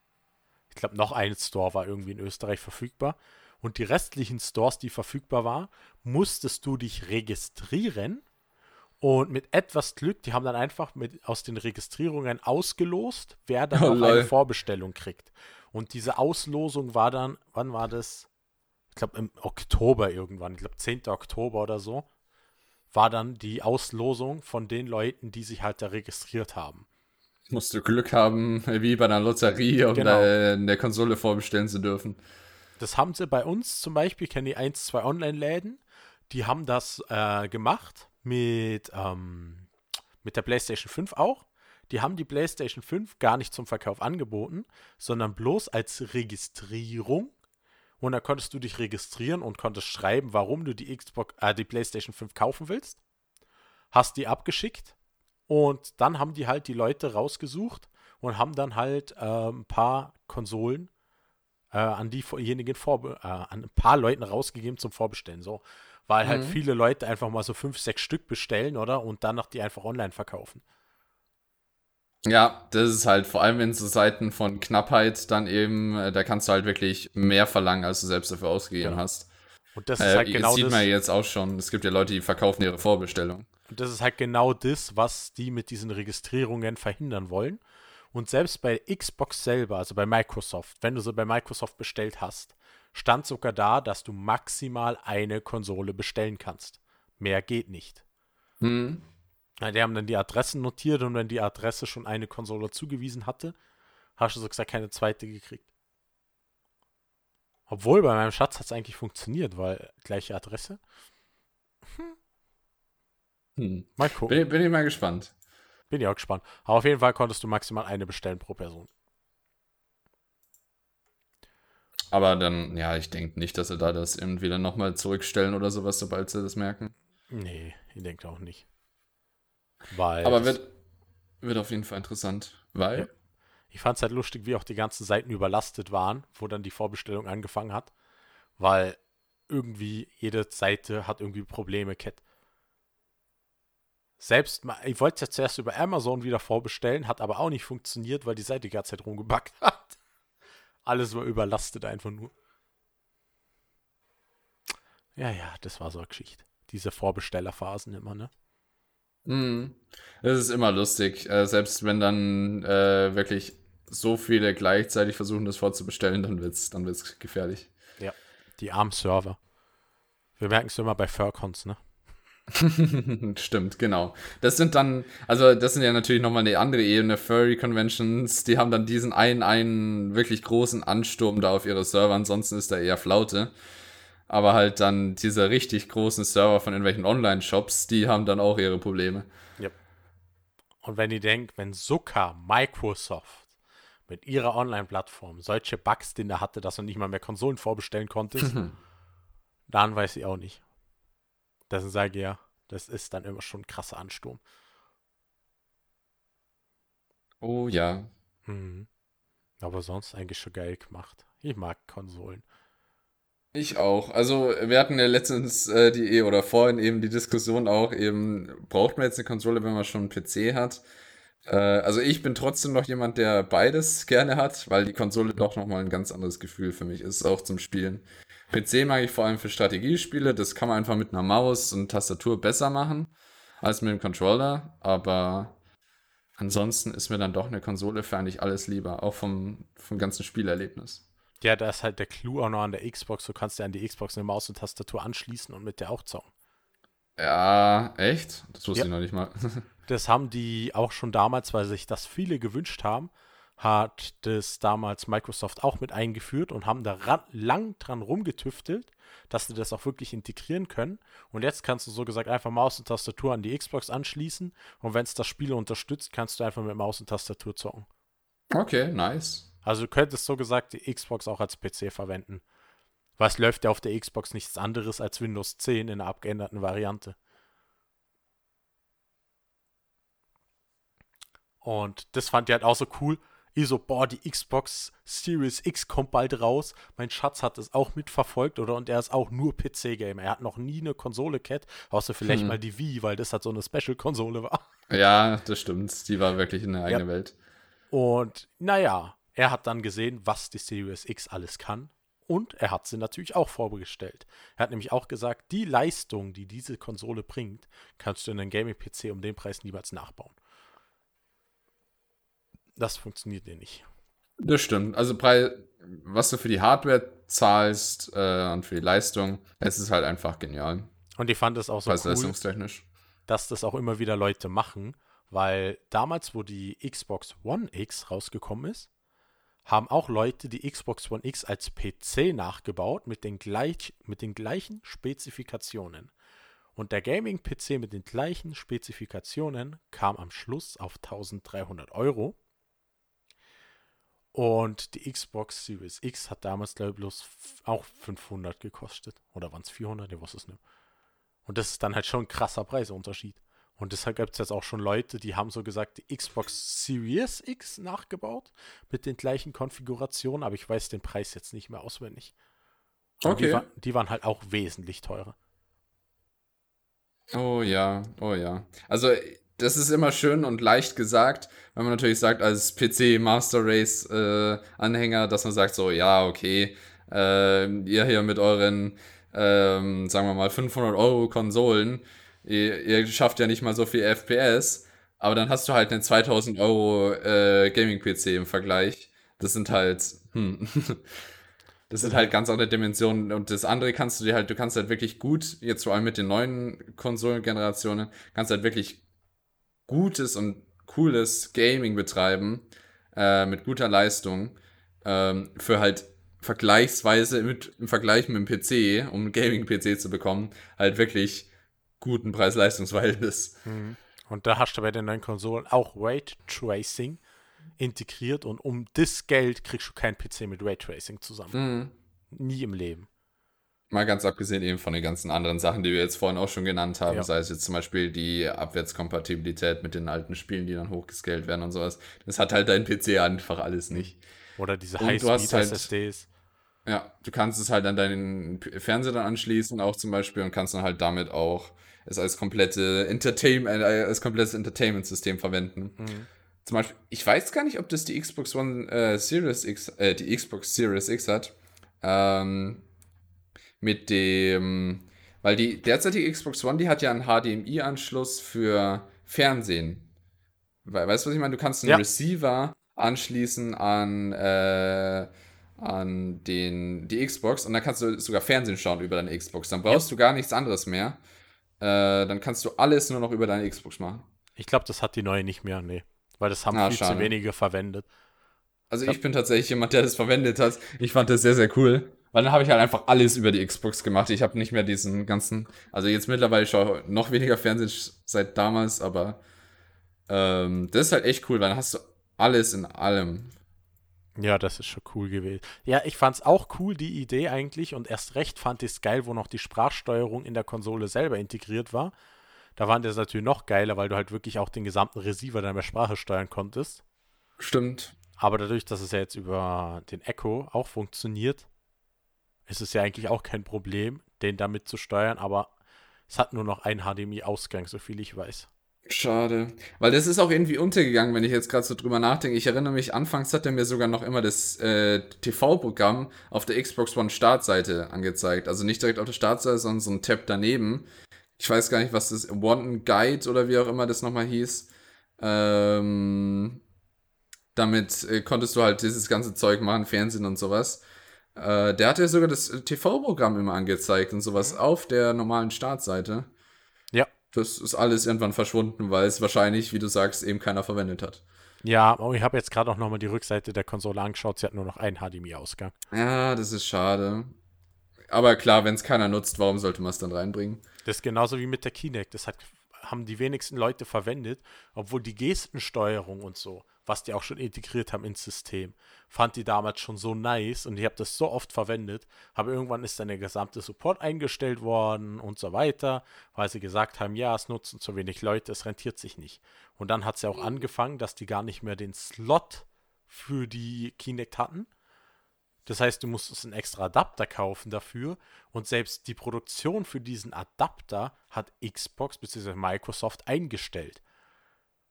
Ich glaube, noch ein Store war irgendwie in Österreich verfügbar. Und die restlichen Stores, die verfügbar waren, musstest du dich registrieren. Und mit etwas Glück, die haben dann einfach mit, aus den Registrierungen ausgelost, wer dann Oh, noch eine. Vorbestellung kriegt. Und diese Auslosung war dann, wann war das? Ich glaube im Oktober irgendwann, ich glaube 10. Oktober oder so, war dann die Auslosung von den Leuten, die sich halt da registriert haben. Musst du Glück haben, wie bei einer Lotterie, um Genau. in der Konsole vorbestellen zu dürfen. Das haben sie bei uns zum Beispiel, ich kenne die 1, 2 Online-Läden, die haben das äh, gemacht mit, ähm, mit der PlayStation 5 auch. die haben die PlayStation 5 gar nicht zum Verkauf angeboten, sondern bloß als Registrierung. Und da konntest du dich registrieren und konntest schreiben, warum du die Xbox, äh, die PlayStation 5 kaufen willst. Hast die abgeschickt und dann haben die halt die Leute rausgesucht und haben dann halt äh, ein paar Konsolen äh, an diejenigen Vorbe äh, an ein paar Leuten rausgegeben zum Vorbestellen. So, weil halt Mhm. viele Leute einfach mal so fünf, sechs Stück bestellen, oder? Und danach die einfach online verkaufen. Ja, das ist halt vor allem in so Seiten von Knappheit dann eben, äh, da kannst du halt wirklich mehr verlangen, als du selbst dafür ausgegeben Genau. hast. Und das ist Äh, halt das genau sieht das. man jetzt auch schon. Es gibt ja Leute, die verkaufen ihre Vorbestellung. Und das ist halt genau das, was die mit diesen Registrierungen verhindern wollen. Und selbst bei Xbox selber, also bei Microsoft, wenn du sie bei Microsoft bestellt hast, stand sogar da, dass du maximal eine Konsole bestellen kannst. Mehr geht nicht. Hm. Ja, die haben dann die Adressen notiert und wenn die Adresse schon eine Konsole zugewiesen hatte, hast du so gesagt keine zweite gekriegt. Obwohl bei meinem Schatz hat es eigentlich funktioniert, weil gleiche Adresse. Hm. Mal gucken. Bin, bin ich mal gespannt. Bin ja auch gespannt. Aber auf jeden Fall konntest du maximal eine bestellen pro Person. Aber dann, ja, ich denke nicht, dass sie da das irgendwie dann nochmal zurückstellen oder sowas, sobald sie das merken. Nee, ich denke auch nicht. Weil Aber wird, wird auf jeden Fall interessant, weil Ja. ich fand es halt lustig, wie auch die ganzen Seiten überlastet waren, wo dann die Vorbestellung angefangen hat. Weil irgendwie jede Seite hat irgendwie Probleme, Cat. Selbst, mal- ich wollte es ja zuerst über Amazon wieder vorbestellen, hat aber auch nicht funktioniert, weil die Seite die ganze Zeit rumgebackt hat. Alles war überlastet einfach nur. Ja, ja, das war so eine Geschichte. Diese Vorbestellerphasen immer, ne? Mhm. Das ist immer lustig, äh, selbst wenn dann äh, wirklich so viele gleichzeitig versuchen, das vorzubestellen, dann wird's, dann wird's gefährlich. Die armen Server. Wir merken es immer bei Furcons, ne? Stimmt, genau. Das sind dann, also das sind ja natürlich nochmal eine andere Ebene. Furry Conventions, die haben dann diesen einen, einen wirklich großen Ansturm da auf ihre Server, ansonsten ist da eher Flaute. Aber halt dann diese richtig großen Server von irgendwelchen Online-Shops, die haben dann auch ihre Probleme. Und wenn ihr denkt, wenn sogar Microsoft mit ihrer Online-Plattform solche Bugs drin hatte, dass du nicht mal mehr Konsolen vorbestellen konntest, dann weiß ich auch nicht. Deswegen sage ich ja, das ist dann immer schon ein krasser Ansturm. Oh ja. Mhm. Aber sonst eigentlich schon geil gemacht. Ich mag Konsolen. Ich auch. Also, wir hatten ja letztens äh, die, oder vorhin eben die Diskussion auch, eben, braucht man jetzt eine Konsole, wenn man schon einen PC hat? Äh, also, ich bin trotzdem noch jemand, der beides gerne hat, weil die Konsole doch nochmal ein ganz anderes Gefühl für mich ist, auch zum Spielen. PC mag ich vor allem für Strategiespiele, das kann man einfach mit einer Maus und Tastatur besser machen als mit dem Controller, aber ansonsten ist mir dann doch eine Konsole für eigentlich alles lieber, auch vom, vom ganzen Spielerlebnis. Ja, da ist halt der Clou auch noch an der Xbox. Du kannst ja an die Xbox eine Maus und Tastatur anschließen und mit der auch zocken. Ja, echt? Das wusste Ja. ich noch nicht mal. Das haben die auch schon damals, weil sich das viele gewünscht haben, hat das damals Microsoft auch mit eingeführt und haben da ran, lang dran rumgetüftelt, dass sie das auch wirklich integrieren können. Und jetzt kannst du so gesagt einfach Maus und Tastatur an die Xbox anschließen und wenn es das Spiel unterstützt, kannst du einfach mit Maus und Tastatur zocken. Okay, nice. Also du könntest so gesagt die Xbox auch als PC verwenden. Weil es läuft ja auf der Xbox nichts anderes als Windows 10 in einer abgeänderten Variante. Und das fand ich halt auch so cool. Ich so, boah, die Xbox Series X kommt bald raus. Mein Schatz hat es auch mitverfolgt, oder? Und er ist auch nur PC-Gamer. Er hat noch nie eine Konsole cat, außer vielleicht Hm. mal die Wii, weil das halt so eine Special-Konsole war. Ja, das stimmt. Die war wirklich in der eigenen Ja. Welt. Und naja, er hat dann gesehen, was die Series X alles kann. Und er hat sie natürlich auch vorgestellt. Er hat nämlich auch gesagt, die Leistung, die diese Konsole bringt, kannst du in einem Gaming-PC um den Preis niemals nachbauen. Das funktioniert dir nicht. Das stimmt. Also, Preis, was du für die Hardware zahlst äh, und für die Leistung, es ist halt einfach genial. Und ich fand es auch so cool, Preis-leistungstechnisch. dass das auch immer wieder Leute machen, weil damals, wo die Xbox One X rausgekommen ist, haben auch Leute die Xbox One X als PC nachgebaut mit den, gleich, mit den gleichen Spezifikationen. Und der Gaming-PC mit den gleichen Spezifikationen kam am Schluss auf 1300 Euro. Und die Xbox Series X hat damals, glaube ich, bloß auch 500 gekostet. Oder waren es 400? Ich weiß es nicht. Und das ist dann halt schon ein krasser Preisunterschied. Und deshalb gibt es jetzt auch schon Leute, die haben so gesagt, die Xbox Series X nachgebaut mit den gleichen Konfigurationen, aber ich weiß den Preis jetzt nicht mehr auswendig. Und Okay. Die, war, die waren halt auch wesentlich teurer. Oh ja, oh ja. Also, das ist immer schön und leicht gesagt, wenn man natürlich sagt, als PC Master Race äh, Anhänger, dass man sagt so, ja, okay, äh, ihr hier mit euren, ähm, sagen wir mal, 500 Euro Konsolen, ihr, ihr schafft ja nicht mal so viel FPS, aber dann hast du halt einen 2000 Euro äh, Gaming-PC im Vergleich. Das sind halt, hm. Das sind halt ganz andere Dimensionen und das andere kannst du dir halt, du kannst halt wirklich gut, jetzt vor allem mit den neuen Konsolengenerationen, kannst halt wirklich gutes und cooles Gaming betreiben, äh, mit guter Leistung, ähm, für halt vergleichsweise mit, im Vergleich mit dem PC, um einen Gaming-PC zu bekommen, halt wirklich guten Preis-Leistungs-Verhältnis. Und da hast du bei den neuen Konsolen auch Raytracing integriert und um das Geld kriegst du keinen PC mit Raytracing zusammen. Mhm. Nie im Leben. Mal ganz abgesehen eben von den ganzen anderen Sachen, die wir jetzt vorhin auch schon genannt haben, Ja. sei es jetzt zum Beispiel die Abwärtskompatibilität mit den alten Spielen, die dann hochgescaled werden und sowas. Das hat halt dein PC einfach alles nicht. Oder diese hast halt- High-Speed-SSDs. Ja, du kannst es halt an deinen Fernseher dann anschließen, auch zum Beispiel, und kannst dann halt damit auch es als komplette Entertainment, äh, als komplettes Entertainment-System verwenden. Mhm. Zum Beispiel, ich weiß gar nicht, ob das die Xbox One äh, Series X, äh, die Xbox Series X hat. Ähm, mit dem, weil die derzeitige Xbox One, die hat ja einen HDMI-Anschluss für Fernsehen. We weißt du, was ich meine? Du kannst einen Ja. Receiver anschließen an, äh, an den, die Xbox und dann kannst du sogar Fernsehen schauen über deine Xbox. Dann brauchst du gar nichts anderes mehr. Äh, dann kannst du alles nur noch über deine Xbox machen. Ich glaube, das hat die neue nicht mehr, nee. Weil das haben Ah, viel schade. zu wenige verwendet. Also Ja. ich bin tatsächlich jemand, der das verwendet hat. Ich fand das sehr, sehr cool. Weil dann habe ich halt einfach alles über die Xbox gemacht. Ich habe nicht mehr diesen ganzen. Also jetzt mittlerweile schaue ich noch weniger Fernsehen seit damals, aber ähm, das ist halt echt cool, weil dann hast du alles in allem. Ja, das ist schon cool gewesen. Ja, ich fand's auch cool, die Idee eigentlich. Und erst recht fand ich es geil, wo noch die Sprachsteuerung in der Konsole selber integriert war. Da waren das natürlich noch geiler, weil du halt wirklich auch den gesamten Receiver mit Sprache steuern konntest. Stimmt. Aber dadurch, dass es ja jetzt über den Echo auch funktioniert, ist es ja eigentlich auch kein Problem, den damit zu steuern. Aber es hat nur noch einen HDMI-Ausgang, so viel ich weiß. Schade. Weil das ist auch irgendwie untergegangen, wenn ich jetzt gerade so drüber nachdenke. Ich erinnere mich, anfangs hat er mir sogar noch immer das äh, TV-Programm auf der Xbox One Startseite angezeigt. Also nicht direkt auf der Startseite, sondern so ein Tab daneben. Ich weiß gar nicht, was das One Guide oder wie auch immer das nochmal hieß. Ähm, damit äh, konntest du halt dieses ganze Zeug machen, Fernsehen und sowas. Äh, der hatte sogar das äh, TV-Programm immer angezeigt und sowas auf der normalen Startseite. Ja. Das ist alles irgendwann verschwunden, weil es wahrscheinlich, wie du sagst, eben keiner verwendet hat. Ja, aber ich habe jetzt gerade auch nochmal die Rückseite der Konsole angeschaut. Sie hat nur noch einen HDMI-Ausgang. Ja, das ist schade. Aber klar, wenn es keiner nutzt, warum sollte man es dann reinbringen? Das ist genauso wie mit der Kinect. Das hat, haben die wenigsten Leute verwendet, obwohl die Gestensteuerung und so, was die auch schon integriert haben ins System, fand die damals schon so nice und ich habe das so oft verwendet. Aber irgendwann ist dann der gesamte Support eingestellt worden und so weiter, weil sie gesagt haben, ja, es nutzen zu wenig Leute, es rentiert sich nicht. Und dann hat es ja auch angefangen, dass die gar nicht mehr den Slot für die Kinect hatten. Das heißt, du musstest einen extra Adapter kaufen dafür. Und selbst die Produktion für diesen Adapter hat Xbox bzw. Microsoft eingestellt.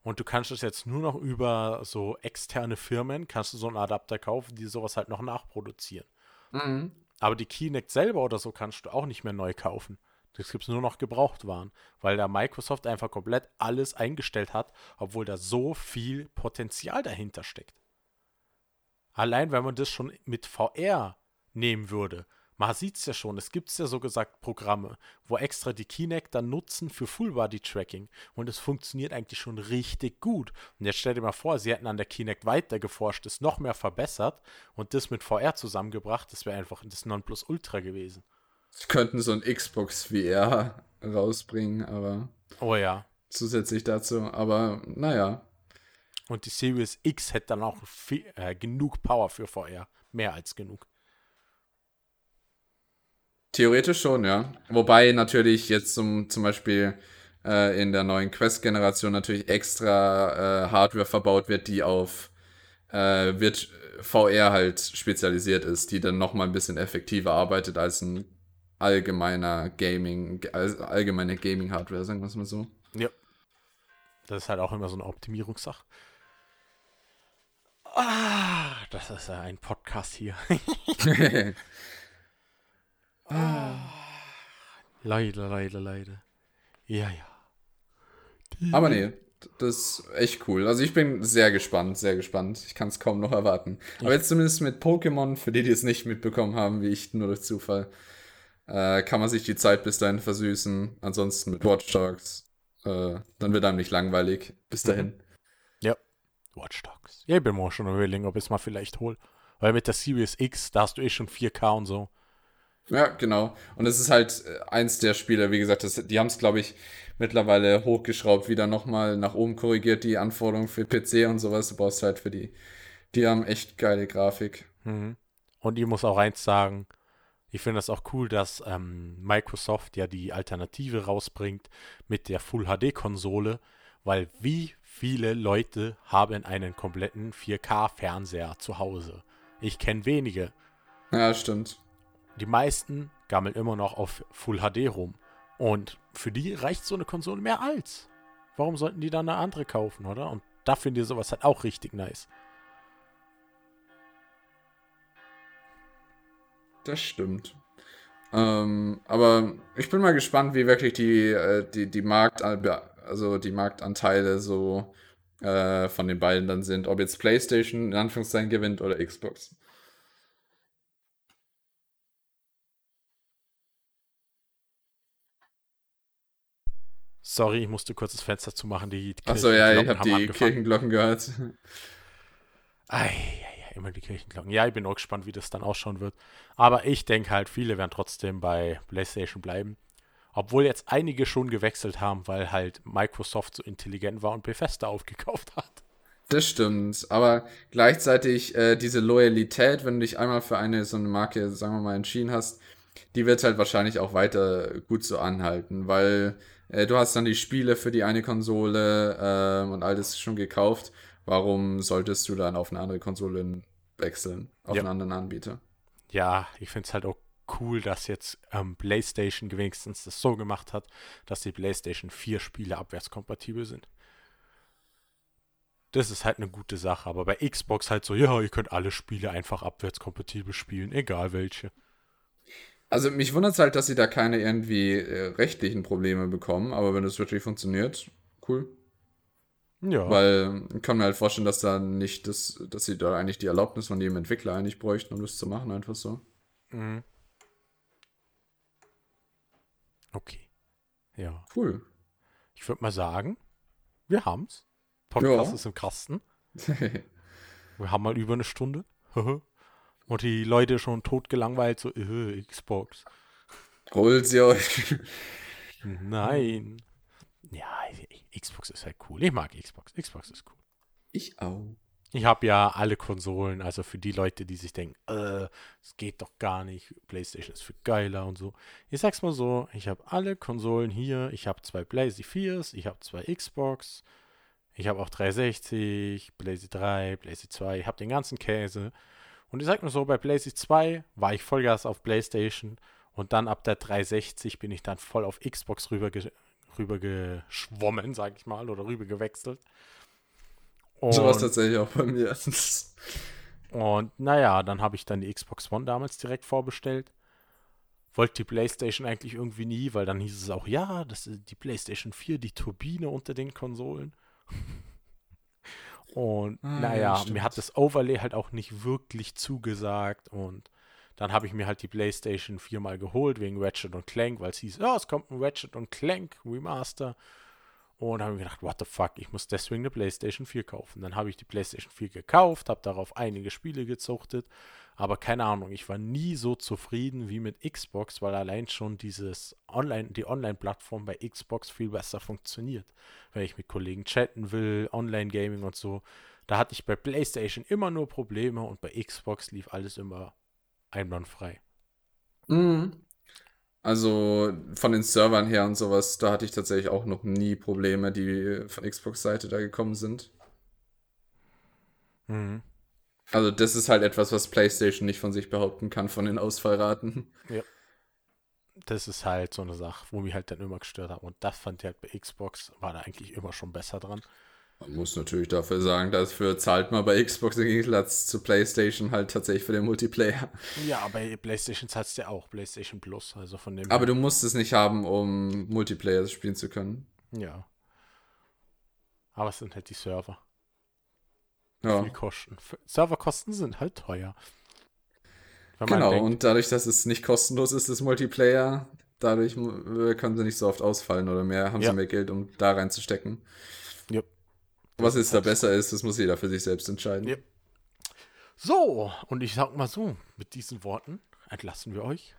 Und du kannst es jetzt nur noch über so externe Firmen, kannst du so einen Adapter kaufen, die sowas halt noch nachproduzieren. Mhm. Aber die Kinect selber oder so kannst du auch nicht mehr neu kaufen. Das gibt es nur noch Gebrauchtwaren, weil da Microsoft einfach komplett alles eingestellt hat, obwohl da so viel Potenzial dahinter steckt. Allein wenn man das schon mit VR nehmen würde, man sieht es ja schon, es gibt ja so gesagt Programme, wo extra die Kinect dann nutzen für Full-Body-Tracking und es funktioniert eigentlich schon richtig gut. Und jetzt stell dir mal vor, sie hätten an der Kinect weiter geforscht, es noch mehr verbessert und das mit VR zusammengebracht, das wäre einfach das Nonplusultra gewesen. Sie könnten so ein Xbox VR rausbringen, aber Oh ja. zusätzlich dazu. Aber naja. Und die Series X hätte dann auch viel, äh, genug Power für VR. Mehr als genug. Theoretisch schon, ja. Wobei natürlich jetzt zum, zum Beispiel äh, in der neuen Quest-Generation natürlich extra äh, Hardware verbaut wird, die auf äh, wird VR halt spezialisiert ist, die dann nochmal ein bisschen effektiver arbeitet als ein allgemeiner Gaming, als allgemeine Gaming-Hardware, sagen wir es mal so. Ja. Das ist halt auch immer so eine Optimierungssache. Ah, das ist ja ein Podcast hier. leider, leider, leider. Ja, ja. Aber nee, das ist echt cool. Also ich bin sehr gespannt, sehr gespannt. Ich kann es kaum noch erwarten. Aber jetzt zumindest mit Pokémon, für die, die es nicht mitbekommen haben, wie ich nur durch Zufall, äh, kann man sich die Zeit bis dahin versüßen. Ansonsten mit Watch Dogs. Äh, dann wird einem nicht langweilig. Bis dahin. Ja. Watch Dogs. Ja, ich bin mir auch schon überlegen, ob ich es mal vielleicht hole. Weil mit der Series X, da hast du eh schon 4K und so. Ja, genau. Und es ist halt äh, eins der Spiele, wie gesagt, das, die haben es, glaube ich, mittlerweile hochgeschraubt, wieder nochmal nach oben korrigiert, die Anforderungen für PC und sowas. Du brauchst halt für die, die haben echt geile Grafik. Mhm. Und ich muss auch eins sagen, ich finde das auch cool, dass ähm, Microsoft ja die Alternative rausbringt mit der Full HD-Konsole, weil wie viele Leute haben einen kompletten 4K-Fernseher zu Hause? Ich kenne wenige. Ja, stimmt. Die meisten gammeln immer noch auf Full HD rum. Und für die reicht so eine Konsole mehr als. Warum sollten die dann eine andere kaufen, oder? Und da finde ich sowas halt auch richtig nice. Das stimmt. Ähm, aber ich bin mal gespannt, wie wirklich die, äh, die, die Markt, also die Marktanteile so äh, von den beiden dann sind. Ob jetzt PlayStation in Anführungszeichen gewinnt oder Xbox. Sorry, ich musste kurz das Fenster zumachen. Die Achso, ja, ich habe die angefangen. Kirchenglocken gehört. Ei, ei, ei, immer die Kirchenglocken. Ja, ich bin auch gespannt, wie das dann ausschauen wird. Aber ich denke halt, viele werden trotzdem bei PlayStation bleiben. Obwohl jetzt einige schon gewechselt haben, weil halt Microsoft so intelligent war und Bethesda aufgekauft hat. Das stimmt, aber gleichzeitig äh, diese Loyalität, wenn du dich einmal für eine so eine Marke, sagen wir mal, entschieden hast, die wird halt wahrscheinlich auch weiter gut so anhalten, weil äh, du hast dann die Spiele für die eine Konsole ähm, und alles schon gekauft. Warum solltest du dann auf eine andere Konsole wechseln, auf Ja. einen anderen Anbieter? Ja, ich finde es halt auch cool, dass jetzt ähm, PlayStation wenigstens das so gemacht hat, dass die PlayStation 4 Spiele abwärtskompatibel sind. Das ist halt eine gute Sache, aber bei Xbox halt so, ja, ihr könnt alle Spiele einfach abwärtskompatibel spielen, egal welche. Also mich wundert es halt, dass sie da keine irgendwie äh, rechtlichen Probleme bekommen, aber wenn das wirklich funktioniert, cool. Ja, Weil ich kann mir halt vorstellen, dass da nicht das, dass sie da eigentlich die Erlaubnis von jedem Entwickler eigentlich bräuchten, um das zu machen, einfach so. mhm. okay. Ja, Cool. ich würde mal sagen, wir haben's. Podcast Ja. ist im Kasten. Wir haben mal über eine Stunde. Und die Leute schon totgelangweilt, so, äh, Xbox. Holt sie euch. Nein. Ja, Xbox ist halt cool. Ich mag Xbox. Xbox ist cool. Ich auch. Ich habe ja alle Konsolen, also für die Leute, die sich denken, äh, es geht doch gar nicht, PlayStation ist viel geiler und so. Ich sag's mal so, ich habe alle Konsolen hier. Ich habe zwei PlayStation 4s, ich habe zwei Xbox, ich habe auch 360, PlayStation 3, PlayStation 2, ich habe den ganzen Käse. Und ich sag nur so, bei PlayStation 2 war ich Vollgas auf PlayStation und dann ab der 360 bin ich dann voll auf Xbox rüber, rüber geschwommen, sag ich mal, oder rüber gewechselt. So was Und- tatsächlich auch bei mir. und naja, dann habe ich dann die Xbox One damals direkt vorbestellt. Wollte die PlayStation eigentlich irgendwie nie, weil dann hieß es auch, ja, das ist die PlayStation 4, die Turbine unter den Konsolen. Und Ah, ja, naja, stimmt. mir hat das Overlay halt auch nicht wirklich zugesagt. Und dann habe ich mir halt die PlayStation 4 mal geholt wegen Ratchet und Clank, weil es hieß, ja, es kommt ein Ratchet und Clank Remaster. Und habe mir gedacht, what the fuck, ich muss deswegen eine PlayStation 4 kaufen. Dann habe ich die PlayStation 4 gekauft, habe darauf einige Spiele gezuchtet. Aber keine Ahnung, ich war nie so zufrieden wie mit Xbox, weil allein schon dieses Online, die Online-Plattform bei Xbox viel besser funktioniert. Wenn ich mit Kollegen chatten will, Online-Gaming und so. Da hatte ich bei PlayStation immer nur Probleme und bei Xbox lief alles immer einwandfrei. Mhm. Also von den Servern her und sowas, da hatte ich tatsächlich auch noch nie Probleme, die von Xbox-Seite da gekommen sind. Mhm. Also das ist halt etwas, was PlayStation nicht von sich behaupten kann, von den Ausfallraten. Das ist halt so eine Sache, wo mich halt dann immer gestört hat. Und das fand ich halt bei Xbox, war da eigentlich immer schon besser dran. Man muss natürlich dafür sagen, dafür zahlt man bei Xbox im Gegensatz zu PlayStation halt tatsächlich für den Multiplayer. Ja, bei PlayStation zahlst du ja auch PlayStation Plus, also von dem. Aber du musst es nicht haben, um Multiplayer spielen zu können. Ja. Aber es sind halt die Server. Ja. Viel kosten. Serverkosten sind halt teuer. Genau, denkt, und dadurch, dass es nicht kostenlos ist, das Multiplayer, dadurch können sie nicht so oft ausfallen oder mehr, haben Ja. sie mehr Geld, um da reinzustecken. Jupp. Was jetzt da besser ist, das muss jeder für sich selbst entscheiden. Ja. So, und ich sag mal so, mit diesen Worten entlassen wir euch.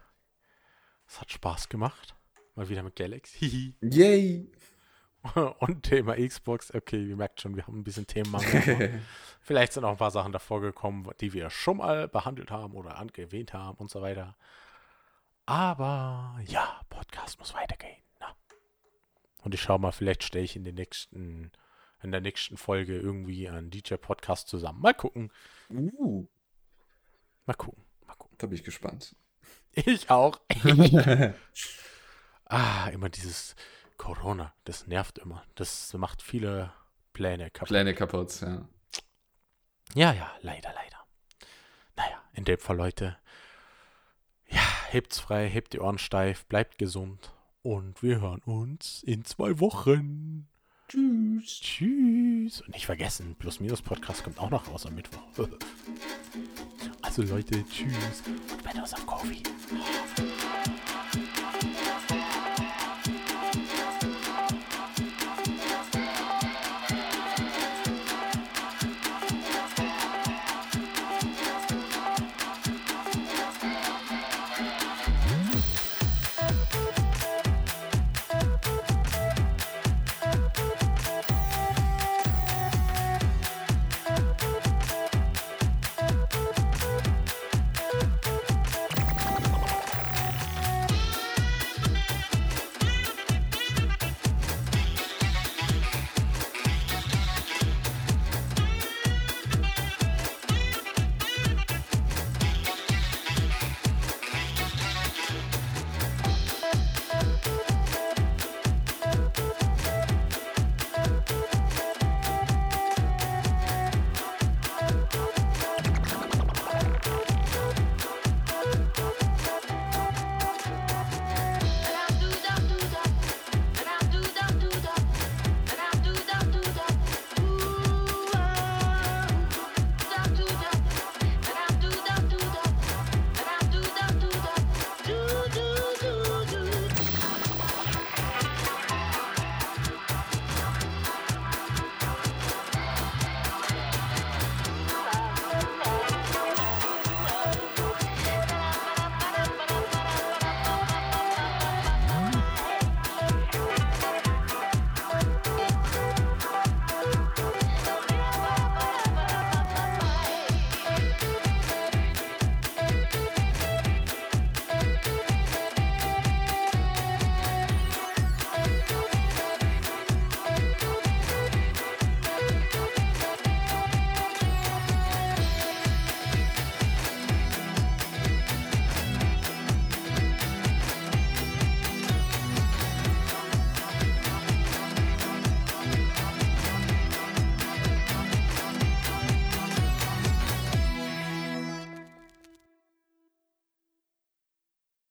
Es hat Spaß gemacht. Mal wieder mit Galaxy. Hihi. Yay! Und Thema Xbox. Okay, ihr merkt schon, wir haben ein bisschen Themenmangel. Vielleicht sind auch ein paar Sachen davor gekommen, die wir schon mal behandelt haben oder angewähnt haben und so weiter. Aber ja, Podcast muss weitergehen. Ne? Und ich schau mal, vielleicht stelle ich in den nächsten, in der nächsten Folge irgendwie einen DJ-Podcast zusammen. Mal gucken. uh, Mal gucken. Mal gucken. da bin ich gespannt. Ich auch. ah, immer dieses Corona. Das nervt immer. Das macht viele Pläne kaputt. Pläne kaputt, ja. Ja, ja, leider, leider. Naja, in dem Fall, Leute, ja, hebt's frei, hebt die Ohren steif, bleibt gesund und wir hören uns in zwei Wochen. Tschüss. Tschüss. Und nicht vergessen, Plus-Minus-Podcast kommt auch noch raus am Mittwoch. Also Leute, tschüss. Und Betters auf Coffee.